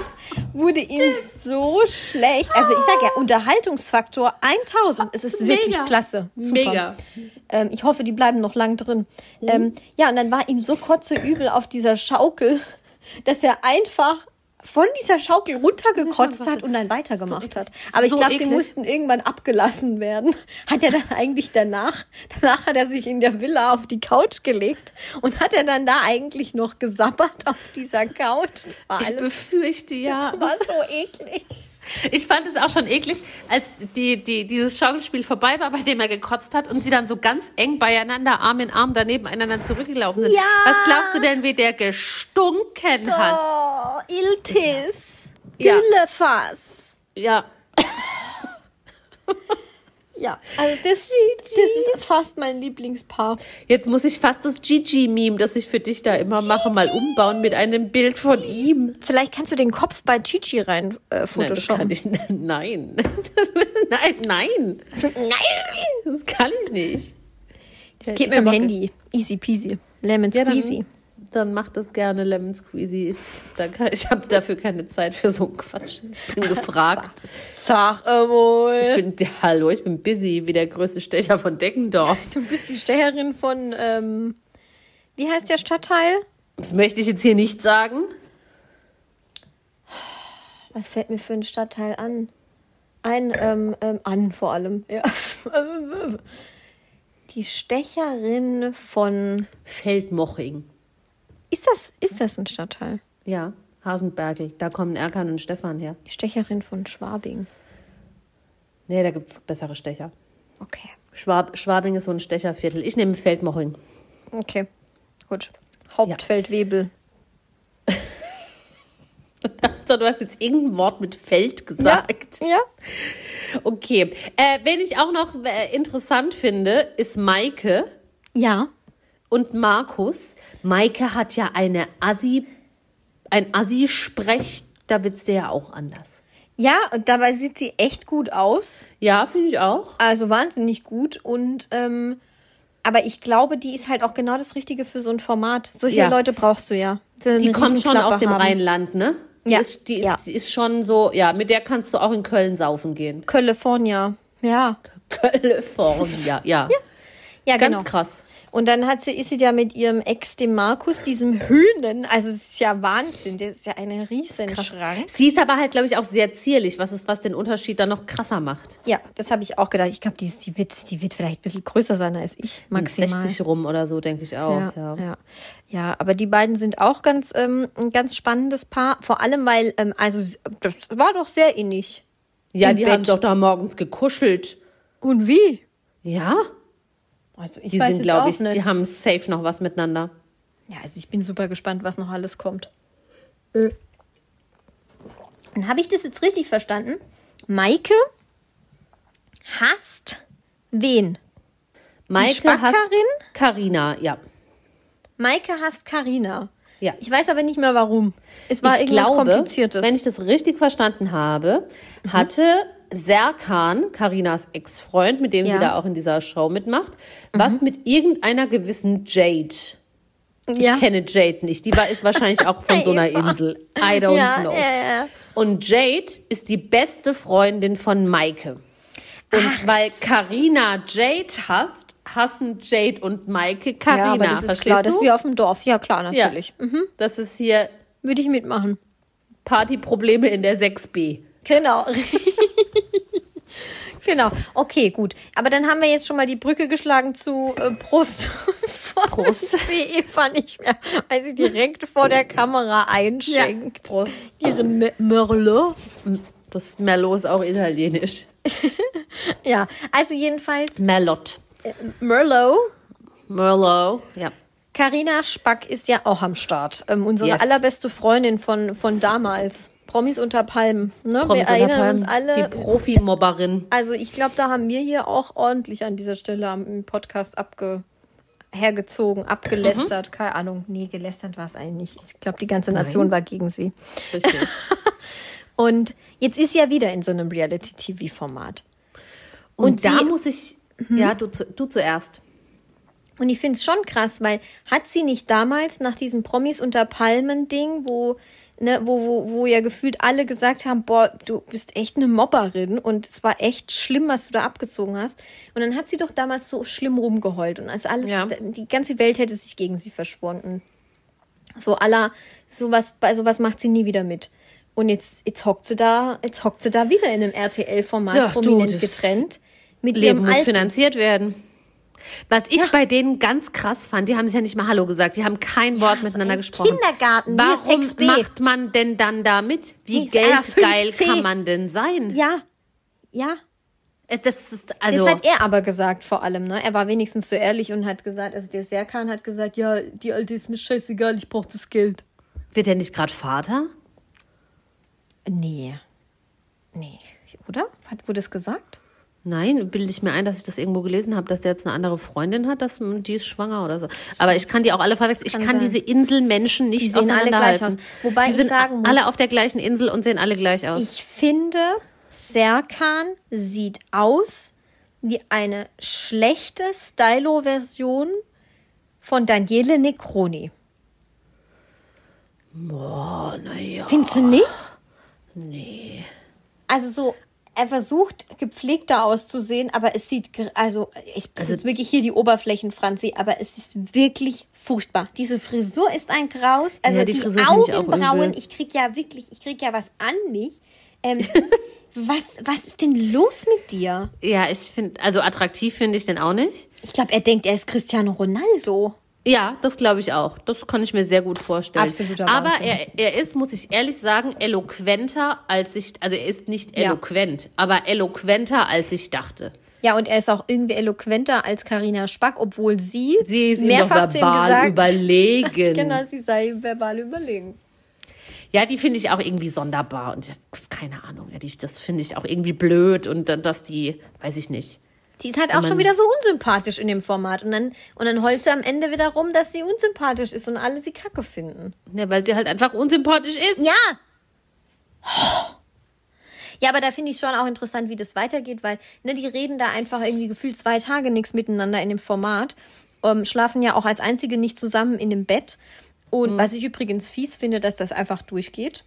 wurde ihm so schlecht. Also ich sag ja, Unterhaltungsfaktor 1000. Es ist wirklich Mega. klasse. Super. Mega. Ähm, ich hoffe, die bleiben noch lang drin. Ähm, ja, und dann war ihm so kotzeübel auf dieser Schaukel, dass er einfach von dieser Schaukel runtergekotzt hat und dann weitergemacht hat. Aber ich So glaube, sie mussten irgendwann abgelassen werden. Hat er dann eigentlich danach, danach hat er sich in der Villa auf die Couch gelegt und hat er dann da eigentlich noch gesabbert auf dieser Couch. War Ich alles befürchte ja. das war so eklig. Ich fand es auch schon eklig, als die, die, dieses Schaukelspiel vorbei war, bei dem er gekotzt hat und sie dann so ganz eng beieinander, Arm in Arm, daneben einander zurückgelaufen sind. Ja. Was glaubst du denn, wie der gestunken hat? Oh, Iltis. Ja. Güllefass. Ja. Ja, also das, das ist fast mein Lieblingspaar. Jetzt muss ich fast das Gigi-Meme, das ich für dich da immer mache, mal umbauen mit einem Bild von ihm. Vielleicht kannst du den Kopf bei Chichi rein äh, Nein, photoshoppen. kann ich, nein. Das, nein, nein. Nein! Das kann ich nicht. Das geht mit dem Handy. Easy peasy. Lemon Ja, squeezy. dann, dann mach das gerne Lemon Squeezy. Ich, habe dafür keine Zeit für so einen Quatsch. Ich bin gefragt. Sag einmal. Ich bin, ja, hallo, ich bin busy wie der größte Stecher von Deckendorf. du bist die Stecherin von, ähm, wie heißt der Stadtteil? Das möchte ich jetzt hier nicht sagen. Was fällt mir für ein Stadtteil an? Ein, ähm, ähm, an vor allem. Ja. Die Stecherin von, Feldmoching. Ist das, ist das ein Stadtteil? Ja, Hasenbergel. Da kommen Erkan und Stefan her. Die Stecherin von Schwabing. Nee, da gibt es bessere Stecher. Okay. Schwab, Schwabing ist so ein Stecherviertel. Ich nehme Feldmoching. Okay. Gut. Hauptfeldwebel. du hast jetzt irgendein Wort mit Feld gesagt. Ja. Okay. Äh, wen ich auch noch äh, interessant finde, ist Maike Ja. Und Markus. Maike hat ja eine Assi, ein Assi-Sprech, da wird's dir ja auch anders. Ja, und dabei sieht sie echt gut aus. Ja, finde ich auch. Also wahnsinnig gut. Und ähm, aber ich glaube, die ist halt auch genau das Richtige für so ein Format. Solche Ja. Leute brauchst du ja. eine Die kommt schon aus dem haben. Rheinland, ne? Die, Ja, ist, die, ja. die ist schon so, ja, mit der kannst du auch in Köln saufen gehen. California. Ja. California, ja. Ja, Ganz genau. krass. Und dann hat sie, ist sie ja mit ihrem Ex, dem Markus, diesem Höhnen. Also es ist ja Wahnsinn. Der ist ja ein Riesenschrank. Sie ist aber halt, glaube ich, auch sehr zierlich, was ist, was den Unterschied dann noch krasser macht. Ja, das habe ich auch gedacht. Ich glaube, die, ist- die, wird, die wird vielleicht ein bisschen größer sein als ich. Maximal. 60 rum oder so, denke ich auch. Ja, Ja, ja. ja. aber die beiden sind auch ganz, ähm, ein ganz spannendes Paar. Vor allem, weil, ähm, also das war doch sehr innig. Ja, die Bett. haben doch da morgens gekuschelt. Und wie? Ja, Also ich die weiß sind, glaube ich, nicht. die haben safe noch was miteinander. Ja, also ich bin super gespannt, was noch alles kommt. Äh. Dann habe ich das jetzt richtig verstanden? Maike hasst wen? Maike hasst Carina, ja. Maike hasst Karina. Ja. Ich weiß aber nicht mehr warum. Es war ich irgendwas glaube, Kompliziertes. wenn ich das richtig verstanden habe, hatte Serkan, Karinas Ex-Freund, mit dem Ja. sie da auch in dieser Show mitmacht, was mit irgendeiner gewissen Jade. Ich ja. kenne Jade nicht. Die war, ist wahrscheinlich auch von so einer. Insel. I don't ja, know. Und Jade ist die beste Freundin von Maike. Und weil Karina Jade hasst, hassen Jade und Maike Karina. ja, das ist Verstehst klar. du? Das ist wie auf dem Dorf. Ja, klar, natürlich. ja. Das ist hier Würde ich mitmachen. Partyprobleme in der 6b. Genau. genau. Okay, gut. Aber dann haben wir jetzt schon mal die Brücke geschlagen zu äh, Prost. Prost. Ich sehe Eva nicht mehr, weil sie direkt vor der Kamera einschenkt. Prost. Ihren Me- Merlot. Das Merlot ist auch italienisch. Ja, also jedenfalls Merlot. Merlot. Merlot, ja. Carina Spack ist ja auch am Start. Ähm, unsere Yes. allerbeste Freundin von, von damals. Promis unter Palmen. Ne? Promis wir erinnern unter uns Palmen. alle. Die Profi-Mobberin. Also ich glaube, da haben wir hier auch ordentlich an dieser Stelle am im Podcast abge hergezogen, abgelästert. Keine Ahnung. Nee, gelästert war es eigentlich nicht. Ich glaube, die ganze Nation Nein. war gegen sie. Richtig. Und jetzt ist sie ja wieder in so einem Reality-TV-Format. Und, Und da sie- muss ich. Ja, du, du zuerst. Und ich finde es schon krass, weil hat sie nicht damals nach diesem Promis unter Palmen-Ding, wo, ne, wo, wo, wo ja gefühlt alle gesagt haben, boah, du bist echt eine Mobberin und es war echt schlimm, was du da abgezogen hast. Und dann hat sie doch damals so schlimm rumgeheult und als alles, Ja. die ganze Welt hätte sich gegen sie verschworen. So aller, sowas, bei sowas macht sie nie wieder mit. Und jetzt, jetzt hockt sie da, jetzt hockt sie da wieder in einem RTL-Format du, prominent getrennt. Mit Leben ihrem muss alten finanziert werden. Was ich Ja. bei denen ganz krass fand, die haben sich ja nicht mal Hallo gesagt, die haben kein Wort miteinander ein gesprochen. Kindergarten, Warum 6b. macht man denn dann damit? Wie er, geldgeil 5C? kann man denn sein? Ja, ja, Äh, Das ist also das hat er aber gesagt vor allem, ne? Er war wenigstens so ehrlich und hat gesagt, also der Serkan hat gesagt, ja, die Alte ist mir scheißegal, ich brauche das Geld. wird er nicht gerade Vater? Nee. Nee. Oder? Hat, wurde es gesagt? Nein, bilde ich mir ein, dass ich das irgendwo gelesen habe, dass der jetzt eine andere Freundin hat, dass die ist schwanger oder so. Aber ich kann die auch alle verwechseln. Ich Kann diese Inselmenschen nicht Die sehen alle gleich aus. Wobei die ich sind sagen muss- alle auf der gleichen Insel und sehen alle gleich aus. Ich finde, Serkan sieht aus wie eine schlechte Stylo-Version von Daniele Necroni. Boah, naja. Findest du nicht? Nee. Also so, er versucht gepflegter auszusehen, aber es sieht, also ich bin Also- jetzt wirklich hier die Oberflächen, Franzi, aber es ist wirklich furchtbar. Diese Frisur ist ein Graus, also Ja, die die, ich Augenbrauen, übel. ich krieg ja wirklich, ich krieg ja was an mich. Ähm, was, was ist denn los mit dir? Ja, ich finde, also attraktiv finde ich den auch nicht. Ich glaube, er denkt, er ist Cristiano Ronaldo. Ja, das glaube ich auch. Das kann ich mir sehr gut vorstellen. Absoluter Aber Wahnsinn. er, er ist, muss ich ehrlich sagen, eloquenter als ich, also er ist nicht Ja. eloquent, aber eloquenter als ich dachte. Ja, und er ist auch irgendwie eloquenter als Karina Spack, obwohl sie, Sie ist mehrfach zu ihm verbal gesagt überlegen. genau, sie sei verbal überlegen. Ja, die finde ich auch irgendwie sonderbar und keine Ahnung, ja, das finde ich auch irgendwie blöd und dann, dass die, weiß ich nicht. Die ist halt auch schon wieder so unsympathisch in dem Format. Und dann, und dann heult sie am Ende wieder rum, dass sie unsympathisch ist und alle sie kacke finden. Ja, weil sie halt einfach unsympathisch ist. Ja. Ja, aber da finde ich schon auch interessant, wie das weitergeht, weil ne, die reden da einfach irgendwie gefühlt zwei Tage nichts miteinander in dem Format. Ähm, schlafen ja auch als einzige nicht zusammen in dem Bett. Und Mhm. was ich übrigens fies finde, dass das einfach durchgeht.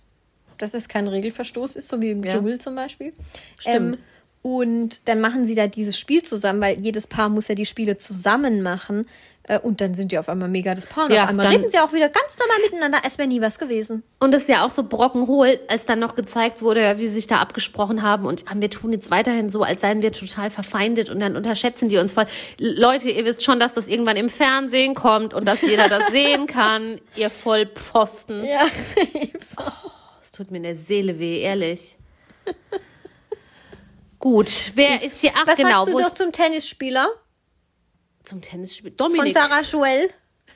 Dass das kein Regelverstoß ist, so wie im Ja. Dschungel zum Beispiel. Stimmt. Ähm, und dann machen sie da dieses Spiel zusammen, weil jedes Paar muss ja die Spiele zusammen machen. Äh, Und dann sind die auf einmal mega das Paar. Und Ja, auf einmal dann- reden sie auch wieder ganz normal miteinander, als wäre nie was gewesen. Und es ist ja auch so brockenhohl, als dann noch gezeigt wurde, wie sie sich da abgesprochen haben und ah, wir tun jetzt weiterhin so, als seien wir total verfeindet und dann unterschätzen die uns voll. Leute, ihr wisst schon, dass das irgendwann im Fernsehen kommt und dass jeder das sehen kann, ihr Vollpfosten. Ja. Es tut mir in der Seele weh, ehrlich. Gut, wer ist hier? Ach, Was genau, sagst du doch zum Tennisspieler zum Tennisspiel? von Dominik. Sarah Joel?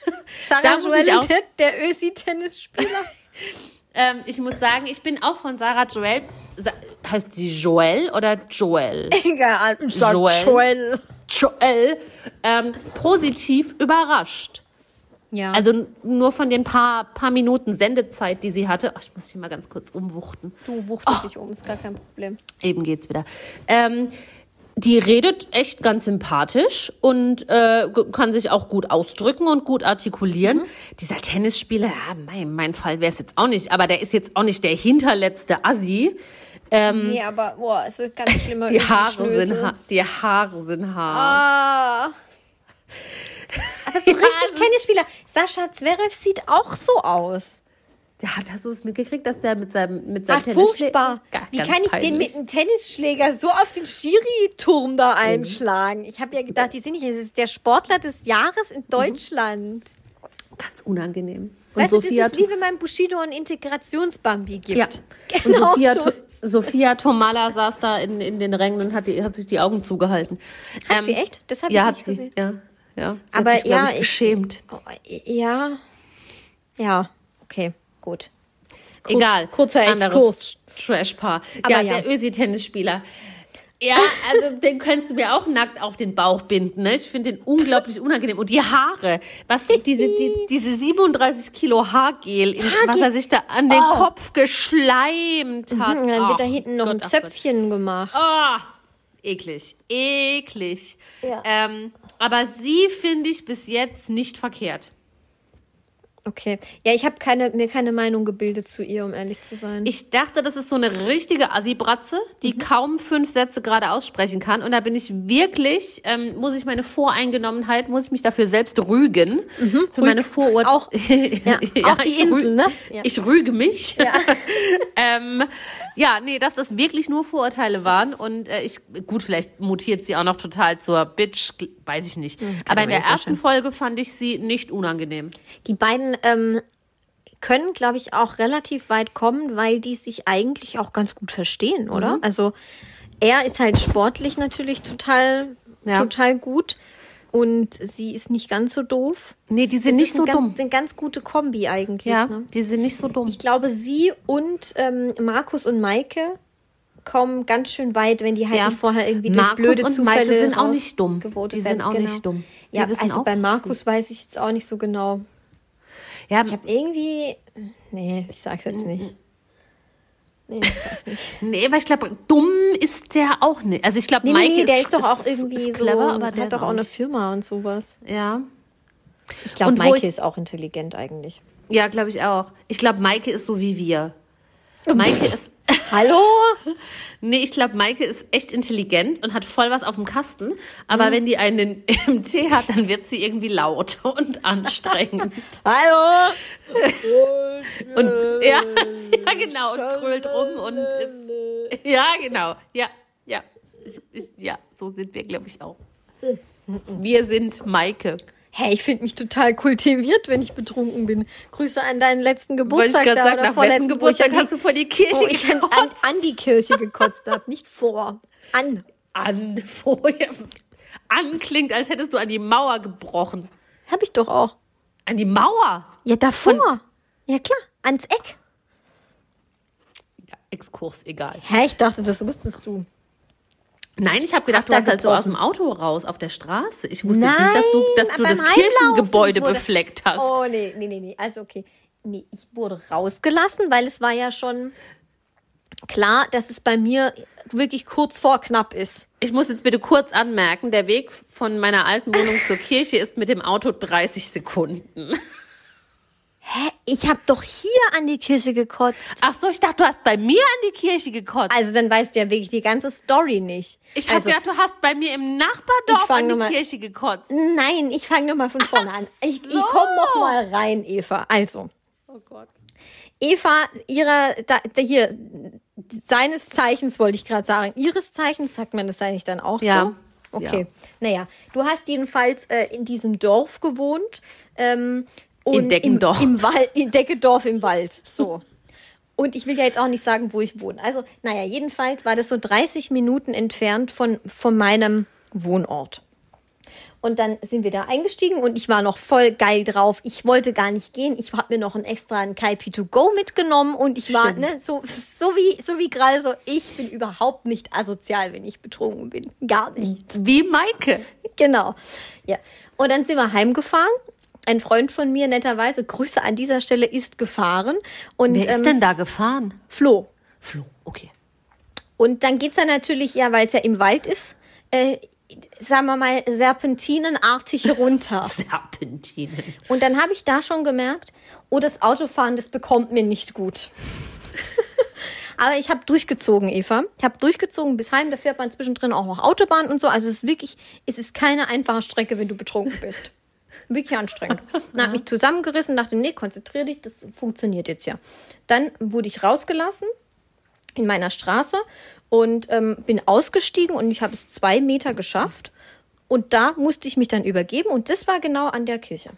Sarah Joel, ich auch- der, der Ösi-Tennisspieler. Ähm, ich muss sagen, ich bin auch von Sarah Joel. Sa heißt sie Joel oder Joel? Egal, ich sag Joel. Joel. Joel ähm, positiv überrascht. Ja. Also nur von den paar, paar Minuten Sendezeit, die sie hatte. Ach, ich muss mich mal ganz kurz umwuchten. du wuchtest dich um, ist gar kein Problem. Eben geht's wieder. Ähm, die redet echt ganz sympathisch und äh, kann sich auch gut ausdrücken und gut artikulieren. Mhm. Dieser Tennisspieler, ja, mein, mein Fall wäre es jetzt auch nicht, aber der ist jetzt auch nicht der hinterletzte Assi. nee, aber boah, ist ganz schlimmer Die Haare sind, ha die Haare sind hart. Ah. Aber so Ja, richtig Tennisspieler. Sascha Zverev sieht auch so aus. Der hat, hast du es mitgekriegt, dass der mit seinem, mit seinem Ach, furchtbar. Wie kann ich den peinlich. mit einem Tennisschläger so auf den Schiri-Turm da einschlagen? Ich habe ja gedacht, die sind nicht, das ist der Sportler des Jahres in Deutschland. Ganz unangenehm. Und Weißt Sophia, du, das ist wie wenn man Bushido einen Integrationsbambi gibt. ja. und Genau Sophia, so Sophia Tomala saß da in, in den Rängen und hat, die, hat sich die Augen zugehalten. Ähm, Hat sie echt? Das habe ja, ich hat nicht sie. gesehen. Ja, ja. Sie Aber hat sich, ja, ich, ich- geschämt. Oh, ja. Ja, okay, gut. Kurz- Egal. kurzer Exkurs. Trash-Paar. Ja, ja. der Ösi-Tennisspieler. Ja, also den könntest du mir auch nackt auf den Bauch binden. Ne? Ich finde den unglaublich unangenehm. Und die Haare, was diese, die, diese 37 Kilo Haargel, in, was er sich da an den Kopf geschleimt hat. Und dann wird da hinten noch Gott, ein Gott. Zöpfchen gemacht. Ah, eklig, eklig. Ja. Ähm, aber sie finde ich bis jetzt nicht verkehrt. Okay. Ja, ich habe keine, mir keine Meinung gebildet zu ihr, um ehrlich zu sein. Ich dachte, das ist so eine richtige Assi-Bratze, die kaum fünf Sätze gerade aussprechen kann. Und da bin ich wirklich, ähm, muss ich meine Voreingenommenheit, muss ich mich dafür selbst rügen. Für meine Vorurteile. Auch- ja, auch die Insel, ne? Ja. Ich rüge mich. Ja. ähm, ja, nee, dass das wirklich nur Vorurteile waren. Und äh, ich, gut, vielleicht mutiert sie auch noch total zur Bitch, weiß ich nicht. Aber in der ersten Folge fand ich sie nicht unangenehm. Die beiden ähm, können, glaube ich, auch relativ weit kommen, weil die sich eigentlich auch ganz gut verstehen, oder? Also er ist halt sportlich natürlich total, Ja. total gut. Und sie ist nicht ganz so doof. Nee, die sind Das nicht so eine dumm. Ganz, eine ganz gute Kombi eigentlich. Ja, Ne? die sind nicht so dumm. Ich glaube, sie und ähm, Markus und Maike kommen ganz schön weit, wenn die halt Ja. nicht vorher irgendwie durch Markus blöde und Zufälle Maike sind auch nicht dumm. Die sind werden. auch genau. nicht dumm. Die Ja, also auch- bei Markus weiß ich jetzt auch nicht so genau. Ja, Ich habe irgendwie. Nee, ich sag's jetzt nicht. Nee, ich nicht. nee, aber ich glaube, dumm ist der auch nicht. Also ich glaube, Nee, Maike nee, ist der ist doch auch irgendwie ist so. clever, aber der hat doch ist auch eine nicht. Firma und sowas. Ja, Ich glaube, Maike ich- ist auch intelligent eigentlich. ja, glaube ich auch. Ich glaube, Maike ist so wie wir. Maike ist, Hallo? nee, ich glaube, Maike ist echt intelligent und hat voll was auf dem Kasten. Aber wenn die einen im Tee hat, dann wird sie irgendwie laut und anstrengend. Hallo? Und ja, ja genau, und krölt rum und ja, genau, ja, ja, ich, ich, ja, so sind wir, glaube ich auch. Wir sind Maike. Hey, ich finde mich total kultiviert, wenn ich betrunken bin. Grüße an deinen letzten ich Geburtstag gerade da sagen, oder vorletzten, Geburtstag ich hast du vor die Kirche wo ich an, an, die Kirche gekotzt habe, nicht vor. An. An, vorher, an klingt, als hättest du an die Mauer gebrochen. Hab ich doch auch. An die Mauer? Ja, davor. ja, klar. Ans Eck. Exkurs, egal. Hä, ich dachte, das wusstest du. Nein, ich habe gedacht, du da hast halt so aus dem Auto raus auf der Straße. Ich wusste jetzt nicht, dass du, dass du das Kirchengebäude wurde- befleckt hast. Oh, nee, nee, nee, nee. Also, okay. Nee, ich wurde rausgelassen, weil es war ja schon klar, dass es bei mir wirklich kurz vor knapp ist. Ich muss jetzt bitte kurz anmerken, der Weg von meiner alten Wohnung zur Kirche ist mit dem Auto 30 Sekunden. Hä? Ich habe doch hier an die Kirche gekotzt. Ach so, ich dachte, du hast bei mir an die Kirche gekotzt. Also, dann weißt du ja wirklich die ganze Story nicht. ich habe also, gedacht, du hast bei mir im Nachbardorf an die mal- Kirche gekotzt. Nein, ich fange nochmal von vorne an. Ich, ich komme noch mal rein, Eva. Also, Oh Gott. Eva, ihrer, da, da hier, seines Zeichens wollte ich gerade sagen. Ihres Zeichens sagt man das eigentlich dann auch Ja. so? Okay. Ja. Naja, du hast jedenfalls äh, in diesem Dorf gewohnt. Ähm, und Deckendorf. Im, im Wald, in Deckendorf im Wald. So. Und ich will ja jetzt auch nicht sagen, wo ich wohne. Also, naja, jedenfalls war das so 30 Minuten entfernt von, von meinem Wohnort. Und dann sind wir da eingestiegen und ich war noch voll geil drauf. Ich wollte gar nicht gehen. Ich habe mir noch ein extra ein Kaipi to go mitgenommen und ich war ne, so, so wie, so wie gerade so, ich bin überhaupt nicht asozial, wenn ich betrunken bin. Gar nicht. Wie Maike. Genau. Ja. Und dann sind wir heimgefahren. Ein Freund von mir, netterweise, Grüße an dieser Stelle, ist gefahren. Und, Wer ist ähm, denn da gefahren? Flo. Flo, okay. Und dann geht's dann natürlich, ja, weil es ja im Wald ist, äh, sagen wir mal, serpentinenartig runter. Serpentinen. Und dann habe ich da schon gemerkt, oh, das Autofahren, das bekommt mir nicht gut. Aber ich habe durchgezogen, Eva. Ich habe durchgezogen bis heim. Da fährt man zwischendrin auch noch Autobahn und so. Also es ist wirklich, es ist keine einfache Strecke, wenn du betrunken bist. Wirklich anstrengend. Dann habe mich zusammengerissen, dachte, nee, konzentrier dich, das funktioniert jetzt ja. Dann wurde ich rausgelassen in meiner Straße und ähm, bin ausgestiegen und ich habe es zwei Meter geschafft. Und da musste ich mich dann übergeben und das war genau an der Kirche.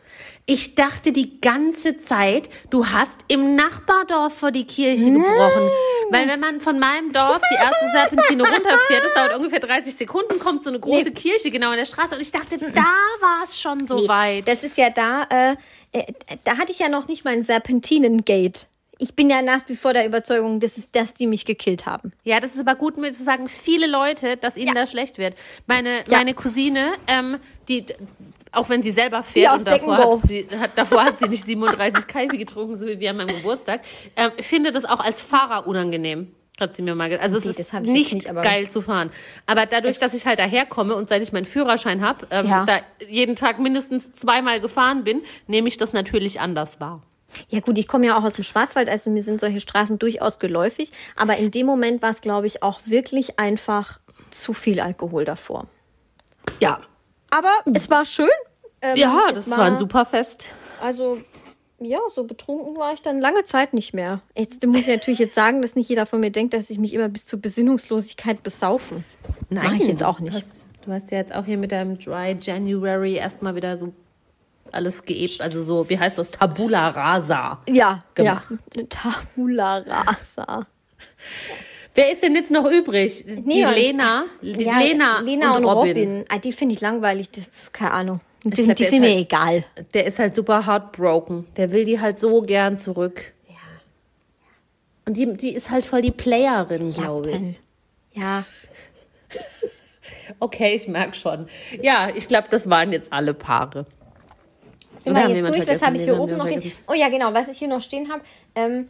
Ich dachte die ganze Zeit, du hast im Nachbardorf vor die Kirche gebrochen. Weil wenn man von meinem Dorf die erste Serpentine runterfährt, das dauert ungefähr 30 Sekunden, kommt so eine große Kirche genau an der Straße. Und ich dachte, da war es schon so weit. Das ist ja da, äh, äh, da hatte ich ja noch nicht mal ein Serpentinengate. Ich bin ja nach wie vor der Überzeugung, das ist das, die mich gekillt haben. Ja, das ist aber gut, mir zu sagen, viele Leute, dass ihnen da schlecht wird. Meine, Ja. meine Cousine, ähm, die, auch wenn sie selber fährt und davor hat, sie, hat, davor hat sie nicht 37 Kaffee getrunken, so wie wir an meinem Geburtstag, ähm, finde das auch als Fahrer unangenehm. Hat sie mir mal gesagt. Also Okay, es ist nicht, nicht, geil zu fahren. Aber dadurch, dass ich halt daherkomme und seit ich meinen Führerschein habe, ähm, Ja. da jeden Tag mindestens zweimal gefahren bin, nehme ich das natürlich anders wahr. Ja gut, ich komme ja auch aus dem Schwarzwald, also mir sind solche Straßen durchaus geläufig. Aber in dem Moment war es, glaube ich, auch wirklich einfach zu viel Alkohol davor. Ja. Aber es war schön. Ähm, Ja, das war ein super Fest. Also, ja, so betrunken war ich dann lange Zeit nicht mehr. Jetzt muss ich natürlich jetzt sagen, dass nicht jeder von mir denkt, dass ich mich immer bis zur Besinnungslosigkeit besaufen. Mach ich jetzt auch nicht. Du hast, du hast ja jetzt auch hier mit deinem Dry January erstmal wieder so alles geebt. Also so, wie heißt das? Tabula rasa. Ja, Gemacht. ja. Tabula rasa. Wer ist denn jetzt noch übrig? Die Lena. Die ja, Lena, Lena und, Robin. Ah, die finde ich langweilig. Die, keine Ahnung. Die, glaub, die der sind ist mir halt- egal. Der ist halt super heartbroken. Der will die halt so gern zurück. Ja. Und die, die ist halt voll die Playerin, glaube ich. Lappen. Ja. Okay, ich merke schon. Ja, ich glaube, das waren jetzt alle Paare. Sind Oder wir haben jetzt durch? Was habe ich hier oben noch vergessen. Oh ja, genau, was ich hier noch stehen habe. Ähm,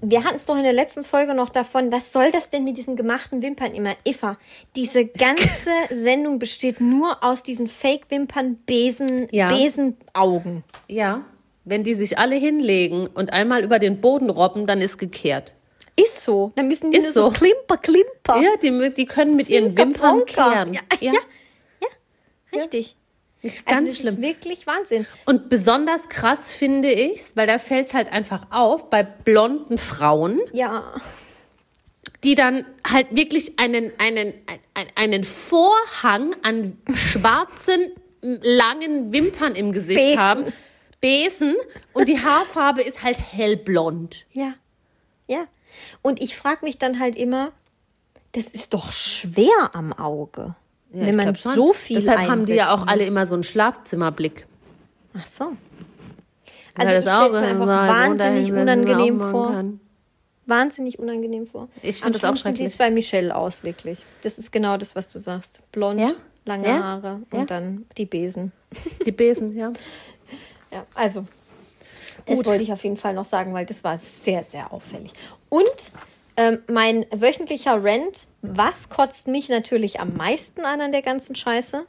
wir hatten es doch in der letzten Folge noch davon, was soll das denn mit diesen gemachten Wimpern immer? Eva, diese ganze Sendung besteht nur aus diesen Fake-Wimpern, Besen, Ja. Besenaugen. Ja, wenn die sich alle hinlegen und einmal über den Boden robben, dann ist gekehrt. Ist so. Dann müssen die Ist nur so so. klimper, klimper. Ja, die, die können mit ihren Zwinker, Wimpern kehren. Ja, ja, ja. Richtig. Ist Also ganz das schlimm. ist wirklich Wahnsinn. Und besonders krass finde ich's, weil da fällt's halt einfach auf bei blonden Frauen, Ja. die dann halt wirklich einen, einen, ein- einen Vorhang an schwarzen, langen Wimpern im Gesicht Besen. haben. Besen. Und die Haarfarbe ist halt hellblond. Ja. Ja. Und ich frage mich dann halt immer, das ist doch schwer am Auge. Ja, wenn ich man so viel Deshalb haben die ja auch alle immer so einen Schlafzimmerblick. Ach so. Also ich das stelle es mir einfach wahnsinnig unangenehm vor. kann. wahnsinnig unangenehm vor. Ich Am find das auch schrecklich. sieht's bei Michelle aus, wirklich. Das ist genau das, was du sagst. Blond, Ja? lange Ja? Haare Ja? und dann die Besen. Die Besen, ja. Ja, also. Das Gut. wollte ich auf jeden Fall noch sagen, weil das war sehr, sehr auffällig. Und ähm, mein wöchentlicher Rant, was kotzt mich natürlich am meisten an an der ganzen Scheiße?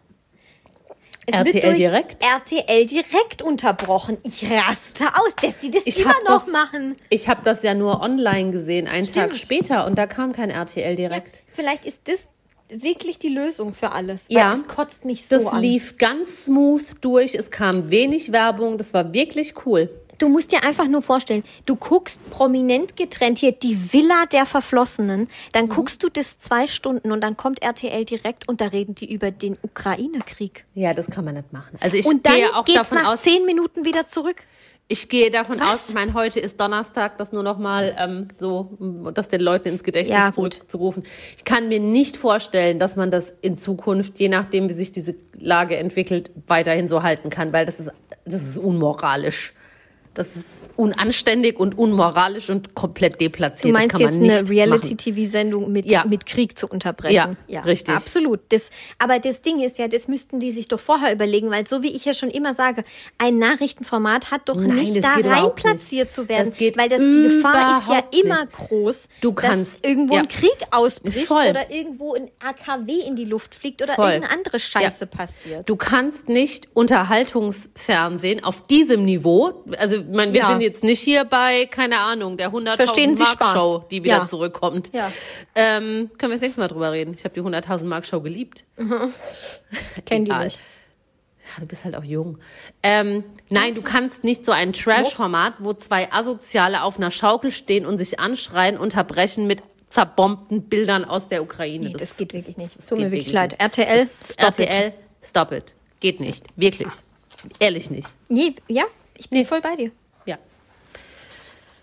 Es RTL direkt? RTL direkt unterbrochen. Ich raste aus, dass sie das Ich immer noch das- machen. Ich habe das ja nur online gesehen, einen Stimmt. Tag später, und da kam kein RTL direkt. Vielleicht ist das wirklich die Lösung für alles. Ja. Es kotzt mich so Das an. lief ganz smooth durch, es kam wenig Werbung, das war wirklich cool. Du musst dir einfach nur vorstellen, du guckst prominent getrennt hier die Villa der Verflossenen, dann Mhm. guckst du das zwei Stunden und dann kommt RTL direkt und da reden die über den Ukraine-Krieg. Ja, das kann man nicht machen. Also ich Und dann gehe auch geht's davon nach aus, zehn Minuten wieder zurück. ich gehe davon Was? aus, ich meine, heute ist Donnerstag, das nur noch mal ähm, so, das den Leuten ins Gedächtnis Ja, zurückzurufen. Ich kann mir nicht vorstellen, dass man das in Zukunft, je nachdem, wie sich diese Lage entwickelt, weiterhin so halten kann, weil das ist, das ist unmoralisch. Das ist unanständig und unmoralisch und komplett deplatziert. Du meinst das kann jetzt man nicht eine. Reality-TV-Sendung mit, Ja. mit Krieg zu unterbrechen? Ja, richtig. Absolut. Das, aber das Ding ist ja, das müssten die sich doch vorher überlegen, weil so wie ich ja schon immer sage, ein Nachrichtenformat hat doch Nein, nicht da rein platziert nicht. zu werden, Das geht weil das, die Gefahr ist ja immer nicht. groß, Du kannst- dass irgendwo ja. ein Krieg ausbricht Voll. oder irgendwo ein AKW in die Luft fliegt oder Voll. irgendeine andere Scheiße passiert. Du kannst nicht Unterhaltungsfernsehen auf diesem Niveau, also meine, wir Ja. sind jetzt nicht hier bei, keine Ahnung, der 100.000 Verstehen Sie Mark Spaß? Show, die wieder Ja. zurückkommt. Ja. Ähm, können wir das nächste Mal drüber reden. Ich habe die 100.000 Mark Show geliebt. Kennen die nicht. Ja, du bist halt auch jung. Ähm, nein, du kannst nicht so ein Trash-Format, wo zwei Asoziale auf einer Schaukel stehen und sich anschreien, unterbrechen mit zerbombten Bildern aus der Ukraine. Nee, das geht wirklich nicht. das Tut mir wirklich leid. nicht. RTL, Das- stop it. RTL, stop it. Geht nicht. Wirklich. Ehrlich nicht. Nee, ja, ich bin voll bei dir. Ja.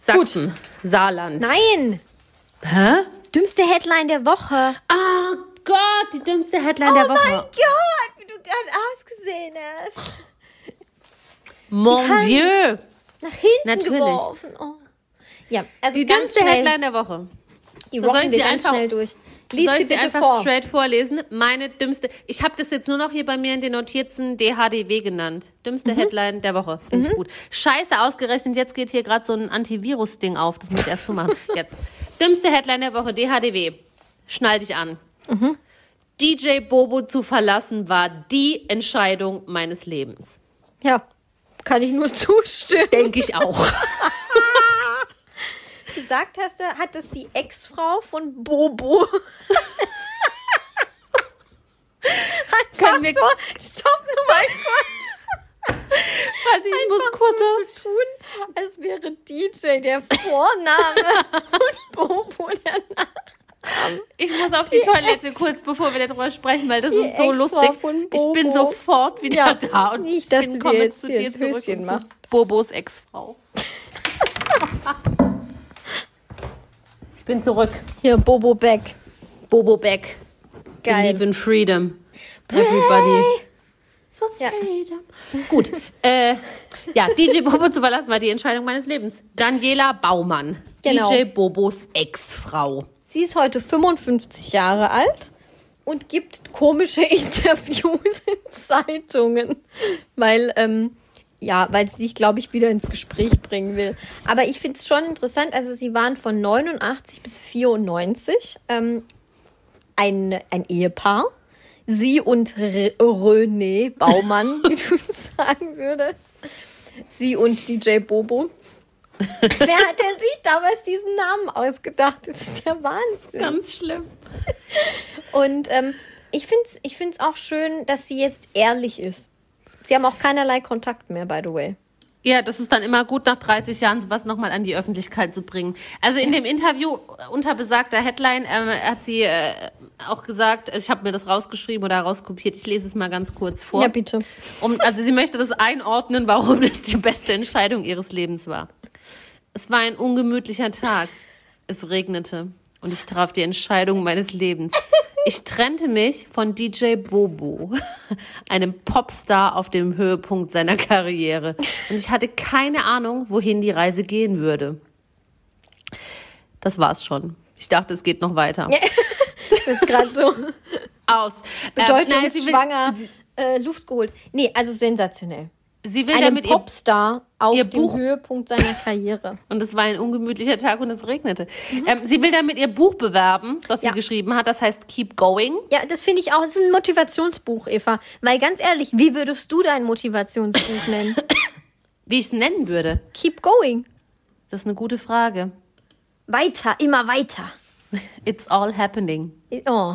Sachsen, Saarland. Nein! Hä? Dümmste Headline der Woche. Oh Gott, die dümmste Headline der Oh mein Woche. Gott, wie du gerade ausgesehen hast. Mon Hand. Dieu. Nach hinten Natürlich. geworfen. Oh. Ja, also Die ganz dümmste schnell. Headline der Woche. Die Soll rocken ich wir sie ganz einfach- schnell durch. Lies Soll ich sie bitte einfach vor. straight vorlesen? Meine dümmste. Ich habe das jetzt nur noch hier bei mir in den Notizen DHDW genannt. Dümmste Mhm. Headline der Woche. Finde ich gut. Scheiße ausgerechnet. Jetzt geht hier gerade so ein Antivirus-Ding auf. Das muss ich erst zumachen. Jetzt. Dümmste Headline der Woche. DHDW. Schnall dich an. Mhm. DJ Bobo zu verlassen war die Entscheidung meines Lebens. Ja, kann ich nur zustimmen. Denke ich auch. Gesagt hast hat das die Ex-Frau von Bobo. Können wir, so, stopp nur mal kurz. also ich muss kurz. so tun, als wäre DJ der Vorname und Bobo der Name. Ich muss auf die, Toilette kurz, bevor wir darüber sprechen, weil das Die ist so lustig. Ich bin sofort wieder Ja, da und nicht, ich bin, komme jetzt zu dir ins zurück Höschen und zu machst. Bobos Ex-Frau. ich bin zurück. Hier, Bobo Beck. Bobo Beck. Geil. Believe in freedom. Everybody. For Ja. freedom. Gut. Äh, ja, DJ Bobo zu verlassen war die Entscheidung meines Lebens. Daniela Baumann. Genau. DJ Bobos Ex-Frau. Sie ist heute 55 Jahre alt und gibt komische Interviews in Zeitungen, weil, ähm, ja, weil sie sich, glaube ich, wieder ins Gespräch bringen will. Aber ich finde es schon interessant, also sie waren von 89 bis 94 ähm, ein, ein Ehepaar. Sie und René Baumann, wie du sagen würdest. Sie und DJ Bobo. Wer hat denn sich damals diesen Namen ausgedacht? Das ist ja Wahnsinn. Ganz schlimm. Und ähm, ich finde es ich find's auch schön, dass sie jetzt ehrlich ist. Sie haben auch keinerlei Kontakt mehr, by the way. Ja, das ist dann immer gut, nach 30 Jahren sowas nochmal an die Öffentlichkeit zu bringen. Also in dem Interview unter besagter Headline ähm, hat sie äh, auch gesagt, also ich habe mir das rausgeschrieben oder rauskopiert, ich lese es mal ganz kurz vor. Ja, bitte. Um, also sie möchte das einordnen, warum das die beste Entscheidung ihres Lebens war. Es war ein ungemütlicher Tag. Es regnete und ich traf die Entscheidung meines Lebens. Ich trennte mich von DJ Bobo, einem Popstar auf dem Höhepunkt seiner Karriere. Und ich hatte keine Ahnung, wohin die Reise gehen würde. Das war's schon. Ich dachte, es geht noch weiter. Das ist gerade so Aus. Ähm, nein, sie will, bedeutungsschwanger äh, Luft geholt. Nee, also sensationell. Sie will Einem damit ihr Popstar auf ihr dem Buch- Höhepunkt seiner Karriere. Und es war ein ungemütlicher Tag und es regnete. Ähm, sie will damit ihr Buch bewerben, das sie Ja. geschrieben hat. Das heißt Keep Going. Ja, das finde ich auch. Das ist ein Motivationsbuch, Eva. Weil ganz ehrlich, wie würdest du dein Motivationsbuch nennen? Wie ich es nennen würde, Keep going. das ist eine gute Frage. Weiter, immer weiter. It's all happening. Oh,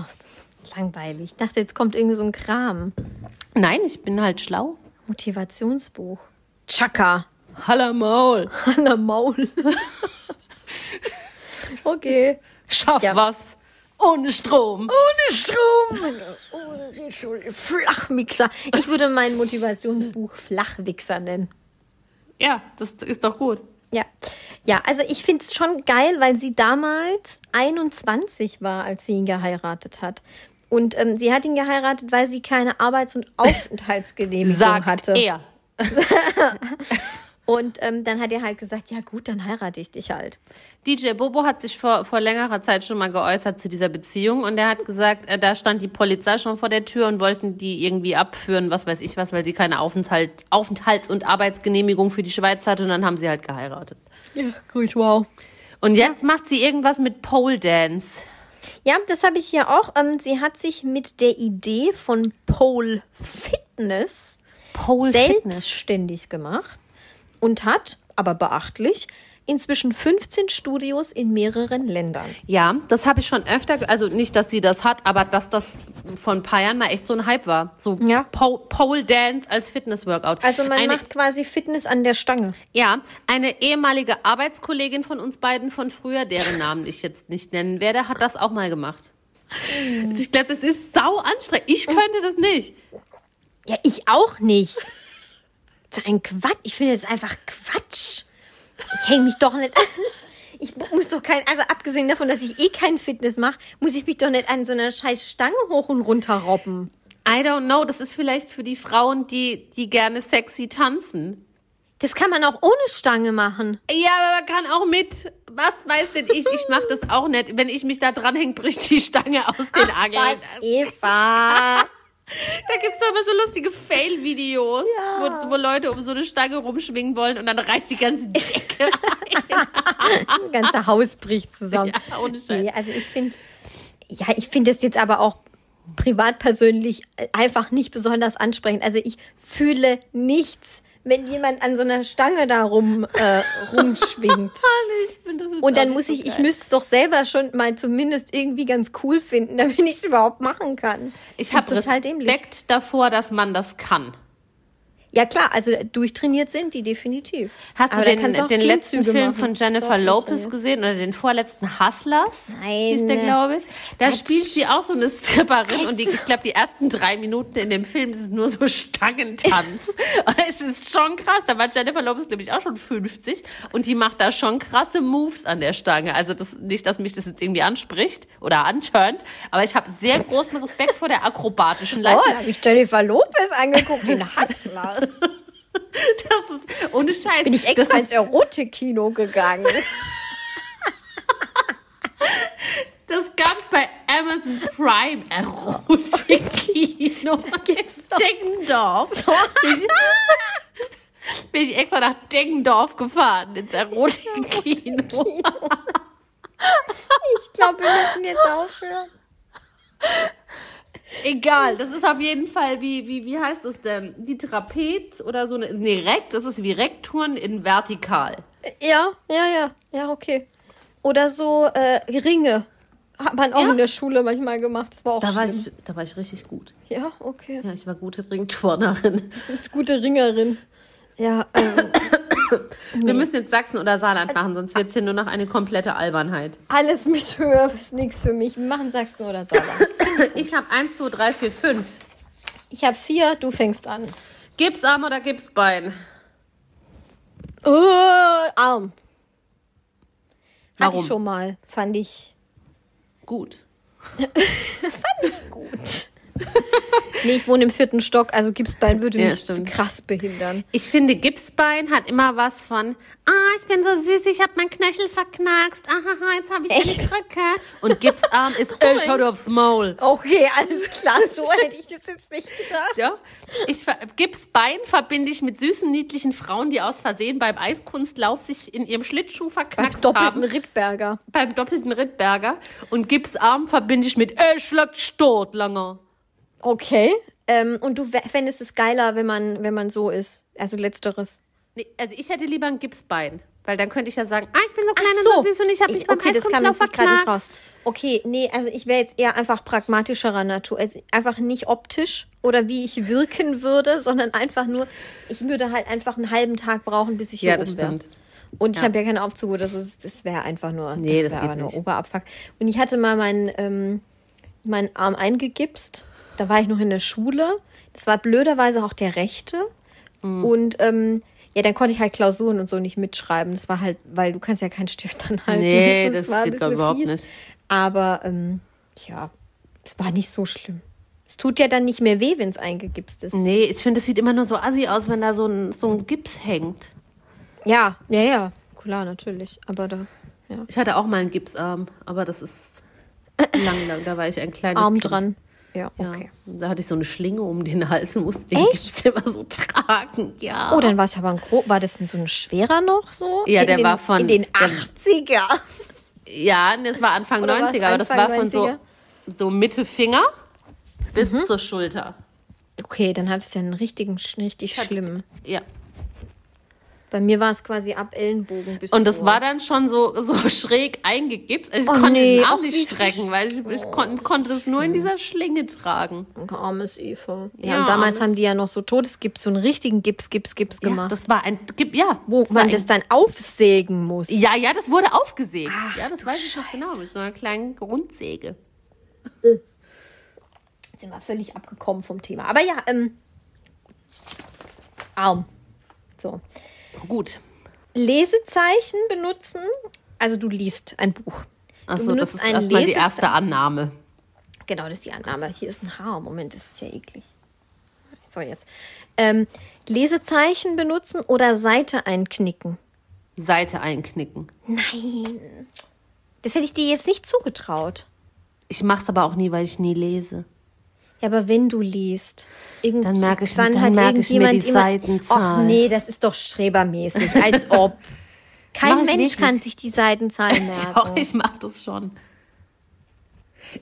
langweilig. Ich dachte, jetzt kommt irgendwie so ein Kram. Nein, ich bin halt schlau. Motivationsbuch. Chaka. Hallo Maul. Hanna Maul. okay. Schaff Ja. was. Ohne Strom. Ohne Strom. Ohne Richtschule. Flachmixer. Ich würde mein Motivationsbuch Flachwichser nennen. Ja, das ist doch gut. Ja, ja, also ich finde es schon geil, weil sie damals 21 war, als sie ihn geheiratet hat. Und ähm, sie hat ihn geheiratet, weil sie keine Arbeits- und Aufenthaltsgenehmigung Sagt hatte. er. Und ähm, dann hat er halt gesagt, ja gut, dann heirate ich dich halt. DJ Bobo hat sich vor, vor längerer Zeit schon mal geäußert zu dieser Beziehung und er hat gesagt, äh, da stand die Polizei schon vor der Tür und wollten die irgendwie abführen, was weiß ich was, weil sie keine Aufenthalt, Aufenthalts- und Arbeitsgenehmigung für die Schweiz hatte und dann haben sie halt geheiratet. Ja, gut, wow. Und jetzt macht sie irgendwas mit Pole Dance. Ja, das habe ich hier auch. Ähm, sie hat sich mit der Idee von Pole Fitness Pole Fitness. selbstständig gemacht und hat, aber beachtlich, inzwischen 15 Studios in mehreren Ländern. Ja, das habe ich schon öfter, also nicht, dass sie das hat, aber dass das vor ein paar Jahren mal echt so ein Hype war. So Ja. Po Pole Dance als Fitness-Workout. Also man Eine- macht quasi Fitness an der Stange. Ja, eine ehemalige Arbeitskollegin von uns beiden von früher, deren Namen ich jetzt nicht nennen werde, hat das auch mal gemacht. Ich glaube, das ist sau anstrengend. Ich könnte das nicht. Ja, ich auch nicht. So ein Quatsch. Ich finde es einfach Quatsch. Ich hänge mich doch nicht an. Ich muss doch kein, also abgesehen davon, dass ich eh kein Fitness mache, muss ich mich doch nicht an so einer scheiß Stange hoch und runter robben. I don't know, das ist vielleicht für die Frauen, die, die gerne sexy tanzen. Das kann man auch ohne Stange machen. Ja, aber man kann auch mit. Was weiß denn ich? Ich mache das auch nicht. Wenn ich mich da dranhänge, bricht die Stange aus den Angeln. Eva. Da gibt's doch immer so lustige Fail-Videos, wo, wo Leute um so eine Stange rumschwingen wollen und dann reißt die ganze Decke Das ganze Haus bricht zusammen. Ja, ohne Scheiß. Nee, also ich finde, ja, ich finde es jetzt aber auch privat persönlich einfach nicht besonders ansprechend. Also ich fühle nichts, wenn jemand an so einer Stange da rum, äh, rumschwingt. Ich Und dann muss ich, so ich geil. müsste es doch selber schon mal zumindest irgendwie ganz cool finden, damit ich es überhaupt machen kann. Ich habe total dämlich. Respekt davor, dass man das kann. Ja klar, also durchtrainiert sind die definitiv. Hast Aber du den, den letzten Film machen. von Ist Jennifer Lopez gesehen oder den vorletzten Hustlers? Nein. Hieß der, glaube ich. Da Quatsch. spielt sie auch so eine Stripperin und die, ich glaube, die ersten drei Minuten in dem Film ist es nur so Stangentanz. es ist schon krass. Da war Jennifer Lopez, glaube ich, auch schon 50 und die macht da schon krasse Moves an der Stange. Also das, nicht, dass mich das jetzt irgendwie anspricht oder anturnt, aber ich habe sehr großen Respekt vor der akrobatischen Oh, Leistung. da habe ich Jennifer Lopez angeguckt, den Hustlers. Das ist ohne Scheiß. Bin ich extra ins Erotik-Kino gegangen. Das gab's bei Amazon Prime Erotik-Kino. Deggendorf. So. Bin ich, bin ich extra nach Deggendorf gefahren, ins Erotik-Kino. Ich glaube, wir müssen jetzt aufhören. Egal, das ist auf jeden Fall wie, wie, wie heißt das denn? Die Trapez oder so eine, nee, Rekt, das ist wie Rekttouren in vertikal. Ja, ja, ja. Ja, okay. Oder so äh, Ringe. Hat man auch Ja. in der Schule manchmal gemacht. Das war auch Da war, ich, da war ich richtig gut. Ja, okay. Ja, ich war gute Ringturnerin. Du bist gute Ringerin. Ja, ähm, Wir müssen jetzt Sachsen oder Saarland machen, sonst wird's hier nur noch eine komplette Albernheit. alles mit Höhe ist nichts für mich. Wir machen Sachsen oder Saarland. Ich habe eins, zwei, drei, vier, fünf. Ich habe vier, du fängst an. Gipsarm oder Gipsbein? Oh, Arm. Hatte Warum? ich schon mal. Fand ich Gut. gut. Nee, ich wohne im vierten Stock, also Gipsbein würde Ja, mich stimmt. krass behindern. Ich finde, Gipsbein hat immer was von, ah, ich bin so süß, ich habe meinen Knöchel verknackst, ahaha, jetzt habe ich Echt? eine Krücke. Und Gipsarm ist, äh, schau dir aufs Maul. Okay, alles klar, so hätte ich das jetzt nicht gedacht. Ja, ich, Gipsbein verbinde ich mit süßen, niedlichen Frauen, die aus Versehen beim Eiskunstlauf sich in ihrem Schlittschuh Beim verknackst doppelten haben. Rittberger. Beim doppelten Rittberger. Und Gipsarm verbinde ich mit, äh, schlag Stort, langer. Okay. Ähm, und du fändest es geiler, wenn man, wenn man so ist. Also letzteres. Nee, also ich hätte lieber ein Gipsbein. Weil dann könnte ich ja sagen, ah, ich bin so klein Ach und so süß und ich habe mich beim okay, das kam jetzt gerade nicht raus. Okay, nee, also ich wäre jetzt eher einfach pragmatischerer Natur. Also einfach nicht optisch oder wie ich wirken würde, sondern einfach nur, ich würde halt einfach einen halben Tag brauchen, bis ich hier Ja, oben das wäre. stimmt. Und ich Ja. habe ja keinen Aufzug oder so, das, das wäre einfach nur, Nee, das das wäre aber geht nur nicht. Oberabfuck. Und ich hatte mal meinen, ähm, meinen Arm eingegipst, da war ich noch in der Schule. Das war blöderweise auch der rechte. Mhm. Und ähm, ja, dann konnte ich halt Klausuren und so nicht mitschreiben. Das war halt, weil du kannst ja keinen Stift dann halten. Nee, das ein geht, ich, überhaupt fies. nicht. Aber ähm, ja, es war nicht so schlimm. Es tut ja dann nicht mehr weh, wenn es eingegipst ist. Nee, ich finde, es sieht immer nur so assi aus, wenn da so ein, so ein Gips hängt. Ja, ja, ja. Klar, natürlich. Aber da, ja. Ich hatte auch mal einen Gipsarm, aber das ist lang, lang. Da war ich ein kleines Arm kind. dran. Ja, Ja. okay. Da hatte ich so eine Schlinge um den Hals und musste den Echt? Immer so tragen. Ja. Oh, dann war es aber ein gro War das denn so ein schwerer noch so? Ja, in der den, war von- In den der- 80er. Ja, das war Anfang Oder war's 90er, aber das Anfang war von so, 90er? so Mitte Finger bis Mhm. zur Schulter. Okay, dann hat es ja einen richtigen, richtig schlimm. Ja. Bei mir war es quasi ab Ellenbogen bis Und das vor. war dann schon so, so schräg eingegipst. Also ich Oh konnte nee, den Arm nicht strecken, weil ich, ich kon konnte es nur in dieser Schlinge tragen. Armes Eva. Ja, Ja, und damals armes- haben die ja noch so Todesgips, so einen richtigen Gips, Gips, Gips Ja, gemacht. das war ein, Gip- ja, wo man das dann aufsägen muss. Ja, ja, das wurde aufgesägt. Ach, ja, das weiß ich noch genau, mit so einer kleinen Grundsäge. Jetzt sind wir völlig abgekommen vom Thema. Aber ja, ähm, Arm. So. Gut. Lesezeichen benutzen. Also du liest ein Buch. Achso, das ist erstmal die erste Annahme. Genau, das ist die Annahme. Hier ist ein Haar. Moment, das ist ja eklig. So, jetzt. Ähm, Lesezeichen benutzen oder Seite einknicken? Seite einknicken. Nein. Das hätte ich dir jetzt nicht zugetraut. Ich mach's aber auch nie, weil ich nie lese. Ja, aber wenn du liest, irgend- Dann merke ich- dann hat merke ich mir die immer- Seitenzahl. Och nee, das ist doch strebermäßig, als ob. Kein Mensch kann sich die Seitenzahl merken. Doch, ich mach das schon.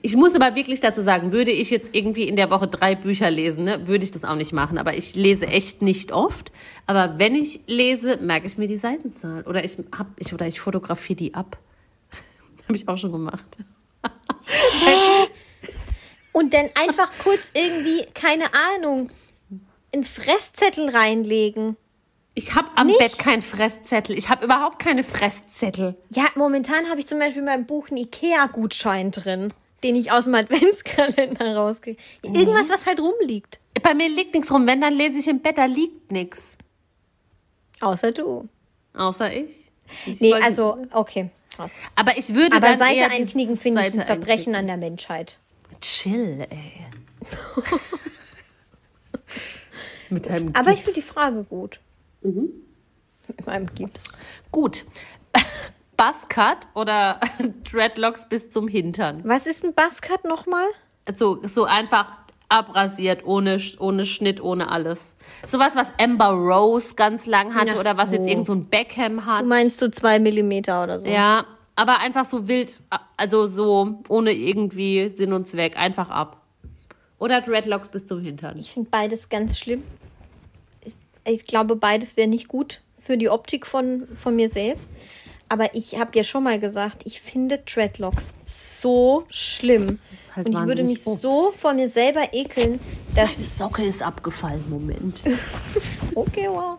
Ich muss aber wirklich dazu sagen, würde ich jetzt irgendwie in der Woche drei Bücher lesen, ne, würde ich das auch nicht machen. Aber ich lese echt nicht oft. Aber wenn ich lese, merke ich mir die Seitenzahl. Oder ich hab, ich, oder ich fotografiere die ab. Habe ich auch schon gemacht. Und dann einfach kurz irgendwie, keine Ahnung, einen Fresszettel reinlegen. Ich habe am Nicht? Bett keinen Fresszettel. Ich habe überhaupt keine Fresszettel. Ja, momentan habe ich zum Beispiel in meinem Buch einen Ikea-Gutschein drin, den ich aus dem Adventskalender rauskriege. Irgendwas, was halt rumliegt. Bei mir liegt nichts rum. Wenn, dann lese ich im Bett, da liegt nichts. Außer du. Außer ich. ich Nee, also, okay. Krass. Aber ich würde Aber dann Seite einknicken finde ich ein Verbrechen einknicken. an der Menschheit. Chill, ey. Mit einem Aber ich Gips. finde die Frage gut. Mit meinem Gips. Gut. Buzzcut oder Dreadlocks bis zum Hintern. Was ist ein Buzzcut nochmal? So, so einfach abrasiert, ohne, ohne Schnitt, ohne alles. Sowas, was Amber Rose ganz lang hatte Ach oder was so. jetzt irgend so ein Beckham hat. Du meinst so zwei Millimeter oder so? Ja, aber einfach so wild, also so ohne irgendwie Sinn und Zweck, einfach ab. Oder Dreadlocks bis zum Hintern. Ich finde beides ganz schlimm. Ich, ich glaube, beides wäre nicht gut für die Optik von, von mir selbst. Aber ich habe ja schon mal gesagt, ich finde Dreadlocks so schlimm. halt Und ich würde mich doof. so vor mir selber ekeln, dass Die ich Socke ist abgefallen, Moment. okay, wow,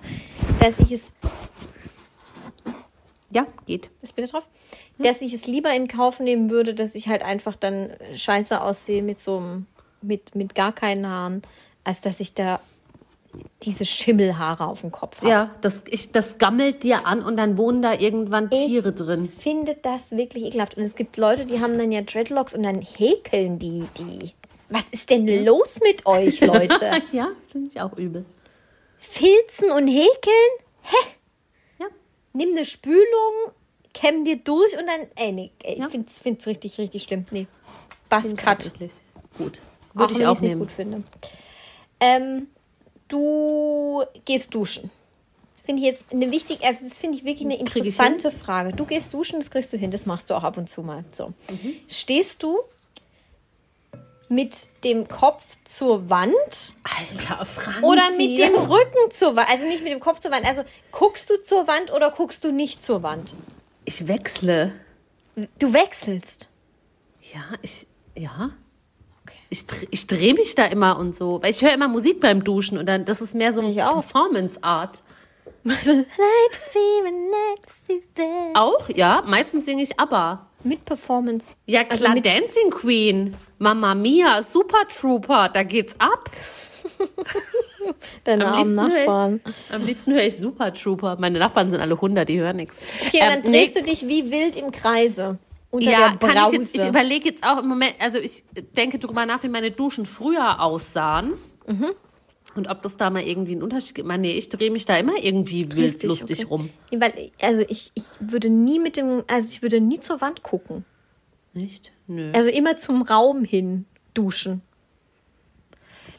dass ich es Ja, geht. ist bitte drauf, dass ich es lieber in Kauf nehmen würde, dass ich halt einfach dann scheiße aussehe mit so einem mit mit gar keinen Haaren, als dass ich da diese Schimmelhaare auf dem Kopf habe. Ja, das, ich, das gammelt dir an und dann wohnen da irgendwann Tiere Ich drin. finde das wirklich ekelhaft. Und es gibt Leute, die haben dann ja Dreadlocks und dann häkeln die die. Was ist denn los mit euch, Leute? ja, finde ich auch übel. Filzen und häkeln? Ja. Nimm eine Spülung, kämm dir durch und dann. Ey, nee, ey, Ja. ich find's, find's richtig, richtig schlimm. Nee. Ich auch eklig. Gut. Würde ich wenn auch nicht nehmen. gut finde. Ähm, du gehst duschen. Das finde ich jetzt eine wichtige, also das finde ich wirklich eine ich interessante Frage. Du gehst duschen, das kriegst du hin, das machst du auch ab und zu mal. So. Mhm. Stehst du mit dem Kopf zur Wand Alter, Franzi. oder mit dem Rücken zur Wand? Also nicht mit dem Kopf zur Wand. Also guckst du zur Wand oder guckst du nicht zur Wand? Ich wechsle. Du wechselst. Ja, ich. Ja. Ich, dr- ich drehe mich da immer und so. Weil ich höre immer Musik beim Duschen und dann, das ist mehr so eine Ich. Performance-Art. Also. Auch, ja. Meistens singe ich aber. Mit Performance. Ja, Also klar, mit- Dancing Queen. Mama Mia, Super Trooper, da geht's ab. Deine Am armen liebsten, Nachbarn. Höre ich, am liebsten höre ich Super Trooper. Meine Nachbarn sind alle 100, die hören nichts. Okay, und dann drehst du dich wie wild im Kreise. Unter ja, kann ich jetzt, ich überlege jetzt auch im Moment, also ich denke drüber nach, wie meine Duschen früher aussahen. Mhm. Und ob das da mal irgendwie einen Unterschied gibt. Nee, ich drehe mich da immer irgendwie wild Lustig, lustig okay. rum. Nee, Weil, also ich, ich würde nie mit dem, also ich würde nie zur Wand gucken. Nicht? Nö. Also immer zum Raum hin duschen.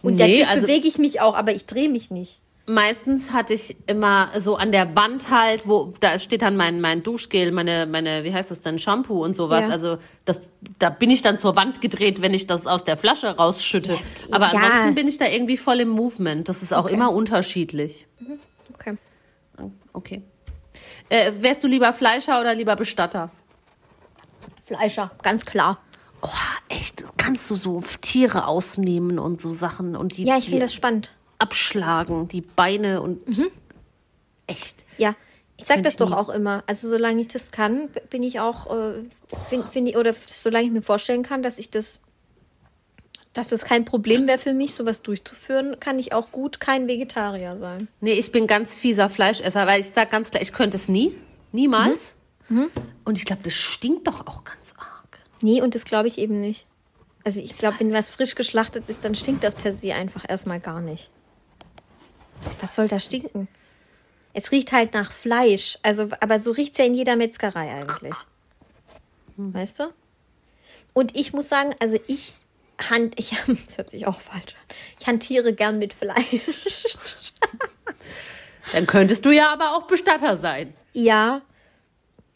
Und Nee, natürlich also- bewege ich mich auch, aber ich drehe mich nicht. Meistens hatte ich immer so an der Wand halt, wo da steht dann mein, mein Duschgel, meine, meine, wie heißt das denn, Shampoo und sowas. Ja. Also das, da bin ich dann zur Wand gedreht, wenn ich das aus der Flasche rausschütte. Aber ja. ansonsten bin ich da irgendwie voll im Movement. Das ist auch Okay. immer unterschiedlich. Okay. Okay. Äh, wärst du lieber Fleischer oder lieber Bestatter? Fleischer, ganz klar. Oh, echt? Kannst du so Tiere ausnehmen und so Sachen und die, Ja, ich finde das spannend. abschlagen, die Beine und echt. Ja. Ich sag das doch auch immer. Also solange ich das kann, bin ich auch, äh, finde find ich, oder solange ich mir vorstellen kann, dass ich das, dass das kein Problem wäre für mich, sowas durchzuführen, kann ich auch gut kein Vegetarier sein. Nee, ich bin ganz fieser Fleischesser, weil ich sag ganz klar, ich könnte es nie. Niemals. Mhm. Und ich glaube, das stinkt doch auch ganz. Nee, und das glaube ich eben nicht. Also ich glaube, wenn was frisch geschlachtet ist, dann stinkt das per se einfach erstmal gar nicht. Was soll da stinken? Es riecht halt nach Fleisch. Also, aber so riecht es ja in jeder Metzgerei eigentlich. Weißt du? Und ich muss sagen, also ich hand, ich das hört sich auch falsch an. Ich hantiere gern mit Fleisch. Dann könntest du ja aber auch Bestatter sein. ja.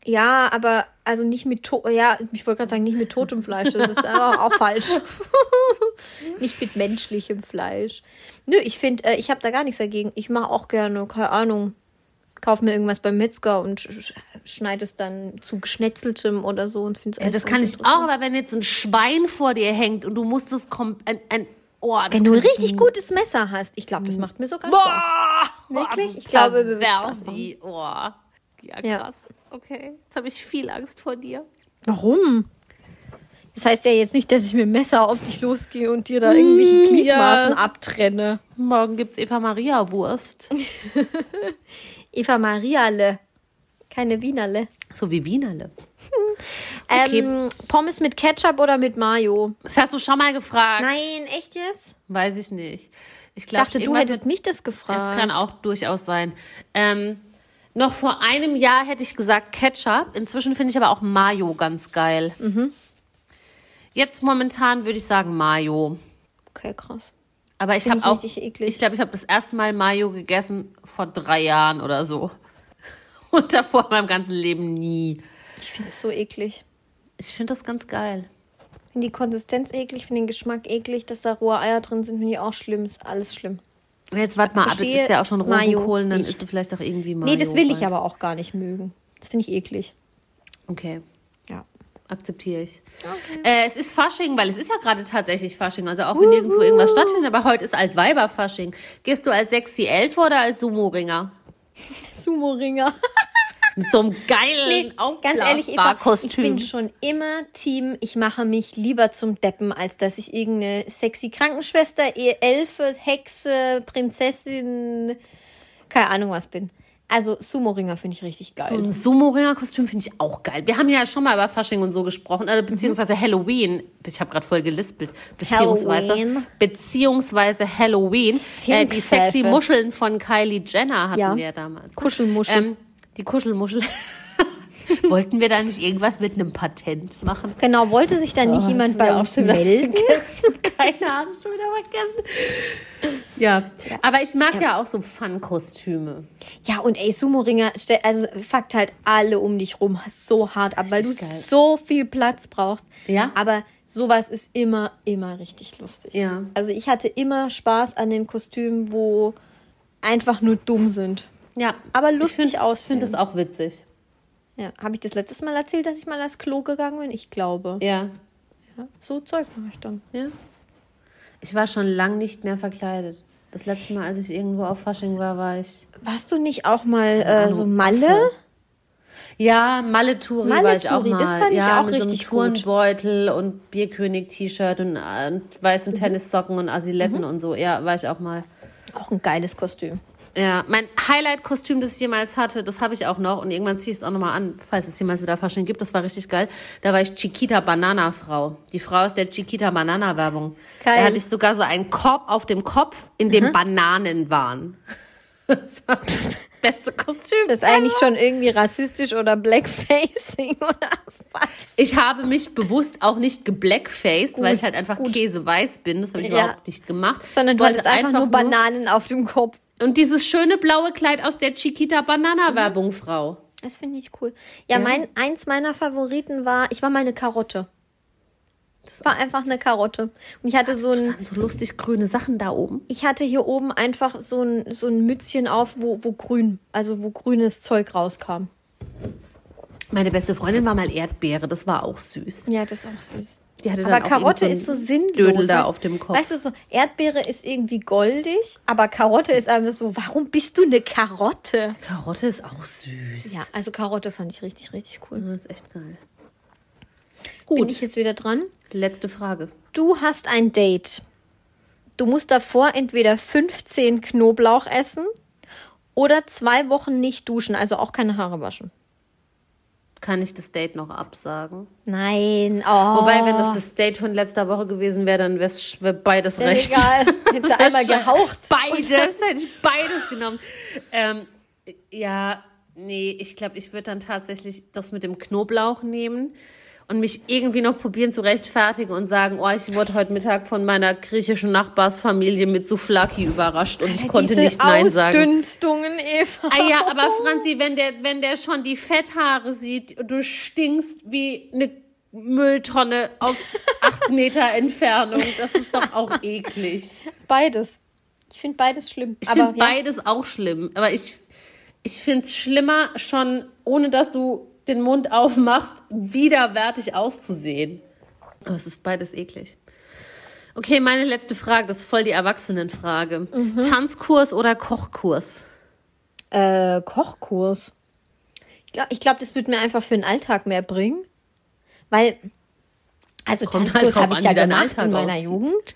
Ja, aber also nicht mit to ja, ich wollte gerade sagen, nicht mit totem Fleisch, das ist aber auch falsch. nicht mit menschlichem Fleisch. Nö, ich finde, äh, ich habe da gar nichts dagegen. Ich mache auch gerne, keine Ahnung, kauf mir irgendwas beim Metzger und sch sch- schneide es dann zu geschnetzeltem oder so und finde es Ja, das kann ich auch, aber wenn jetzt ein Schwein vor dir hängt und du musst das kom ein, ein oh, Wenn du ein richtig gutes Messer hast, ich glaube, das macht mir sogar Spaß. Boah! Wirklich? Ich glaube, mir wird's Spaß Perversi. Oh. Ja, Ja. krass. Okay, jetzt habe ich viel Angst vor dir. Warum? Das heißt ja jetzt nicht, dass ich mit dem Messer auf dich losgehe und dir da irgendwelche Gliedmaßen ja. abtrenne. Morgen gibt's Eva Maria Wurst. Eva Mariale. Keine Wienerle. So wie Wienerle. Okay. Ähm, Pommes mit Ketchup oder mit Mayo? Das hast du schon mal gefragt. Nein, echt jetzt? Weiß ich nicht. Ich Ich glaub, dachte, du hättest mit- mich das Es gefragt. kann auch durchaus sein. Ähm, noch vor einem Jahr hätte ich gesagt Ketchup. Inzwischen finde ich aber auch Mayo ganz geil. Mhm. Jetzt momentan würde ich sagen Mayo. Okay, krass. Aber ich Find habe ich auch, eklig. ich glaube, ich habe das erste Mal Mayo gegessen vor drei Jahren oder so. Und davor in meinem ganzen Leben nie. Ich finde es so eklig. Ich finde das ganz geil. Ich finde die Konsistenz eklig, finde den Geschmack eklig, dass da rohe Eier drin sind, finde ich auch schlimm. Ist alles schlimm. Jetzt warte mal ab, jetzt ist ja auch schon Mayo Rosenkohl, dann isst du vielleicht auch irgendwie Mayo. Nee, das will ich bald. aber auch gar nicht mögen. Das finde ich eklig. Okay. Ja. Akzeptiere ich. Äh, es ist Fasching, weil es ist ja gerade tatsächlich Fasching. Also auch wenn nirgendwo irgendwas stattfindet, aber heute ist Altweiber-Fasching. Gehst du als Sexy Elf oder als Sumo-Ringer? Sumo-Ringer. Mit so einem geilen Nee, ganz ehrlich, Eva, ich bin schon immer Team, ich mache mich lieber zum Deppen, als dass ich irgendeine sexy Krankenschwester, Elfe, Hexe, Prinzessin, keine Ahnung was bin. Also Sumo-Ringer finde ich richtig geil. So ein Sumo-Ringer-Kostüm finde ich auch geil. Wir haben ja schon mal über Fasching und so gesprochen, äh, beziehungsweise Halloween. Ich habe gerade voll gelispelt. Beziehungsweise Halloween. beziehungsweise Halloween. Äh, die sexy. Muscheln von Kylie Jenner hatten Ja. wir ja damals. Kuschelmuschel. Ähm, die Kuschelmuschel. Wollten wir da nicht irgendwas mit einem Patent machen? genau, wollte sich da nicht jemand bei uns melden? Ich habe keine Ahnung, schon wieder vergessen. Ja, aber ich mag ja, auch so Fun-Kostüme. Ja, und ey, Sumo-Ringer, also fuckt halt alle um dich rum so hart ab, weil du geil. so viel Platz brauchst. Ja. Aber sowas ist immer, immer richtig lustig. Ja. Also ich hatte immer Spaß an den Kostümen, wo einfach nur dumm sind. Ja, Aber lustig ich find- Ich finde das auch witzig. Ja, habe ich das letztes Mal erzählt, dass ich mal ans Klo gegangen bin? Ich glaube. Ja. Ja, so Zeug mache ich dann. Ja. Ich war schon lang nicht mehr verkleidet. Das letzte Mal, als ich irgendwo auf Fasching war, war ich. Warst du nicht auch mal äh, so Malle? Ja, Malle-Touri war ich auch mal. das fand ich ja, auch mit richtig so einem Turnbeutel und Bierkönig-T-Shirt und, äh, und weißen Mhm. Tennissocken und Asiletten und so. Ja, war ich auch mal. Auch ein geiles Kostüm. Ja, mein Highlight-Kostüm, das ich jemals hatte, das habe ich auch noch und irgendwann ziehe ich es auch nochmal an, falls es jemals wieder Fasching gibt. Das war richtig geil. Da war ich Chiquita Banana Frau. Die Frau aus der Chiquita Banana Werbung. Geil. Da hatte ich sogar so einen Korb auf dem Kopf, in dem Bananen waren. Das war das beste Kostüm. Das ist eigentlich schon irgendwie rassistisch oder Blackfacing oder was? Ich habe mich bewusst auch nicht geblackfaced, weil ich Gut, halt einfach gut. käseweiß bin. Das habe ich Ja. überhaupt nicht gemacht. Sondern du hattest einfach, nur Bananen auf dem Kopf. Und dieses schöne blaue Kleid aus der Chiquita Banana Werbung, Frau. Das finde ich cool. Ja, mein, eins meiner Favoriten war, ich war mal eine Karotte. Das war einfach eine Karotte. Und ich hatte so ein, so lustig grüne Sachen da oben. ich hatte hier oben einfach so ein, so ein Mützchen auf, wo, wo grün, also wo grünes Zeug rauskam. Meine beste Freundin war mal Erdbeere, das war auch süß. Ja, das ist auch süß. Die hatte Aber dann Karotte ist so sinnlos. Dödel da weißt- auf dem Kopf. Weißt du, so Erdbeere ist irgendwie goldig, aber Karotte ist einfach so, warum bist du eine Karotte? Karotte ist auch süß. Ja, also Karotte fand ich richtig, richtig cool. Das ist echt geil. Bin Gut, ich jetzt wieder dran? letzte Frage. Du hast ein Date. Du musst davor entweder 15 Knoblauch essen oder zwei Wochen nicht duschen, also auch keine Haare waschen. Kann ich das Date noch absagen? Nein, oh. Wobei, wenn das das Date von letzter Woche gewesen wäre, dann wäre es beides recht. Egal, hättest du einmal gehaucht. Beides, hätte ich beides genommen. Ähm, ja, nee, ich glaube, ich würde dann tatsächlich das mit dem Knoblauch nehmen und mich irgendwie noch probieren zu rechtfertigen und sagen, oh, ich wurde heute Mittag von meiner griechischen Nachbarsfamilie mit Souflaki überrascht und ich konnte Diese nicht Nein sagen. Ausdünstungen, Eva. Ah ja, aber Franzi, wenn der, wenn der schon die Fetthaare sieht, du stinkst wie eine Mülltonne aus acht Meter Entfernung, das ist doch auch eklig. Beides. Ich finde beides schlimm. Ich aber finde ja, beides auch schlimm, aber ich, ich finde es schlimmer, schon ohne dass du den Mund aufmachst, widerwärtig auszusehen. Aber es ist beides eklig. Okay, meine letzte Frage, das ist voll die Erwachsenenfrage. Mhm. Tanzkurs oder Kochkurs? äh, Kochkurs. Ich glaube, glaub, das wird mir einfach für den Alltag mehr bringen. Weil, also Kommt halt Tanzkurs drauf habe ich ja gemacht in meiner aussieht. Jugend.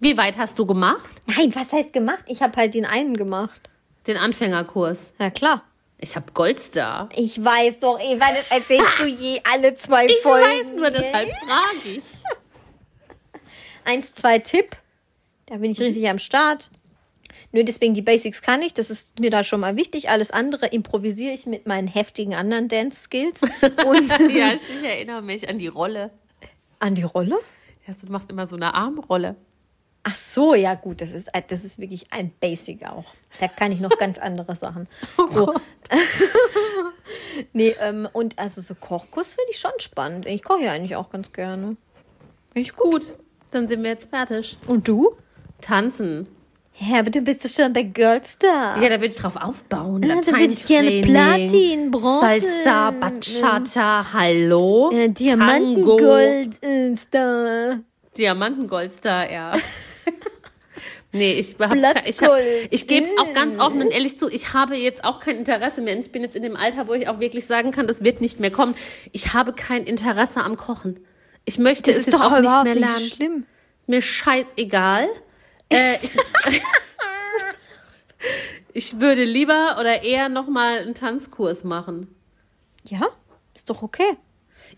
Wie weit hast du gemacht? Nein, was heißt gemacht? Ich habe halt den einen gemacht. Den Anfängerkurs. Ja, klar. Ich habe Goldstar. Ich weiß doch, Eva, das erzählst du je alle zwei Ich Folgen. weiß nur, deshalb frage ich. Eins, zwei Tipp. Da bin ich richtig am Start. Nö, deswegen die Basics kann ich. Das ist mir da schon mal wichtig. Alles andere improvisiere ich mit meinen heftigen anderen Dance-Skills. Und Ja, ich, ich erinnere mich an die Rolle. an die Rolle? Ja, du machst immer so eine Armrolle. Ach so, ja gut, das ist, das ist wirklich ein Basic auch. Da kann ich noch ganz andere Sachen. So. nee, ähm, und also so Kochkurs finde ich schon spannend. Ich koche ja eigentlich auch ganz gerne. Ich gut. Gut, dann sind wir jetzt fertig. Und du? Tanzen. Ja, aber du bist doch schon bei Girlstar. Ja, da würde ich drauf aufbauen. Ah, da würd ich gerne Platin, Bronze, Salsa, Bachata, Hallo. Äh, Tango. Diamantengold ist da. Diamantengoldstar, ja. nee, ich hab, Blattgold. ich, hab, ich gebe es auch ganz offen und ehrlich zu, ich habe jetzt auch kein Interesse mehr. Und ich bin jetzt in dem Alter, wo ich auch wirklich sagen kann, das wird nicht mehr kommen. Ich habe kein Interesse am Kochen. Ich möchte Das es ist doch auch nicht mehr nicht lernen. schlimm. Mir scheißegal. Äh, ich, Ich würde lieber oder eher nochmal einen Tanzkurs machen. Ja, ist doch okay.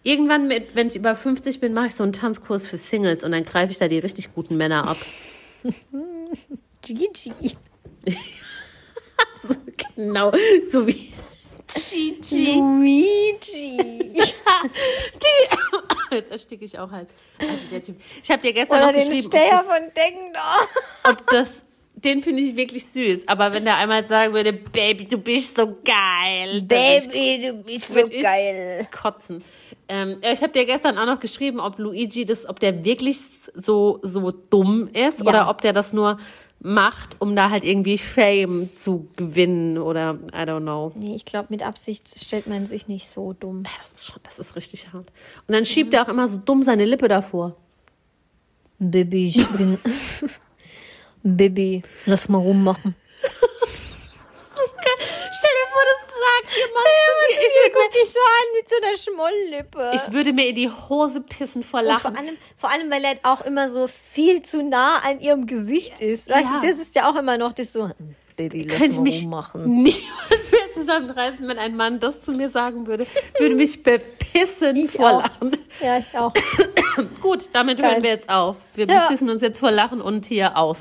Irgendwann, mit, wenn ich über 50 bin, mache ich so einen Tanzkurs für Singles und dann greife ich da die richtig guten Männer ab. Gigi. so, genau, so wie Gigi. Luigi. Jetzt ersticke ich auch halt. Also der Typ. Ich habe dir gestern Oder noch den geschrieben, ob Steher das, von Deckendorf. ob das den finde ich wirklich süß. Aber wenn der einmal sagen würde, Baby, du bist so geil. würde ich Baby, du bist so geil. Kotzen. Ähm, ja, ich habe dir gestern auch noch geschrieben, ob Luigi das, ob der wirklich so, so dumm ist Ja. oder ob der das nur macht, um da halt irgendwie Fame zu gewinnen oder I don't know. Nee, ich glaube, mit Absicht stellt man sich nicht so dumm. Ja, Das ist schon, das ist richtig hart. Und dann schiebt er auch immer so dumm seine Lippe davor. Baby, ich bin. Baby, lass mal rummachen. Vor, das jemand zu dir. Ich Ich, guck dich so an mit so einer Schmolllippe. ich würde mir in die Hose pissen vor Und vor Lachen. allem, vor allem, weil er auch immer so viel zu nah an ihrem Gesicht ist. Weißt Ja. du, das ist ja auch immer noch das so, hm, Baby, lass könnte mich rummachen. niemals mehr zusammenreißen, wenn ein Mann das zu mir sagen würde. Würde mich bepissen vor auch. Lachen. Ja, ich auch. Gut, damit Geil. hören wir jetzt auf. Wir Ja. bepissen uns jetzt vor Lachen und hier aus.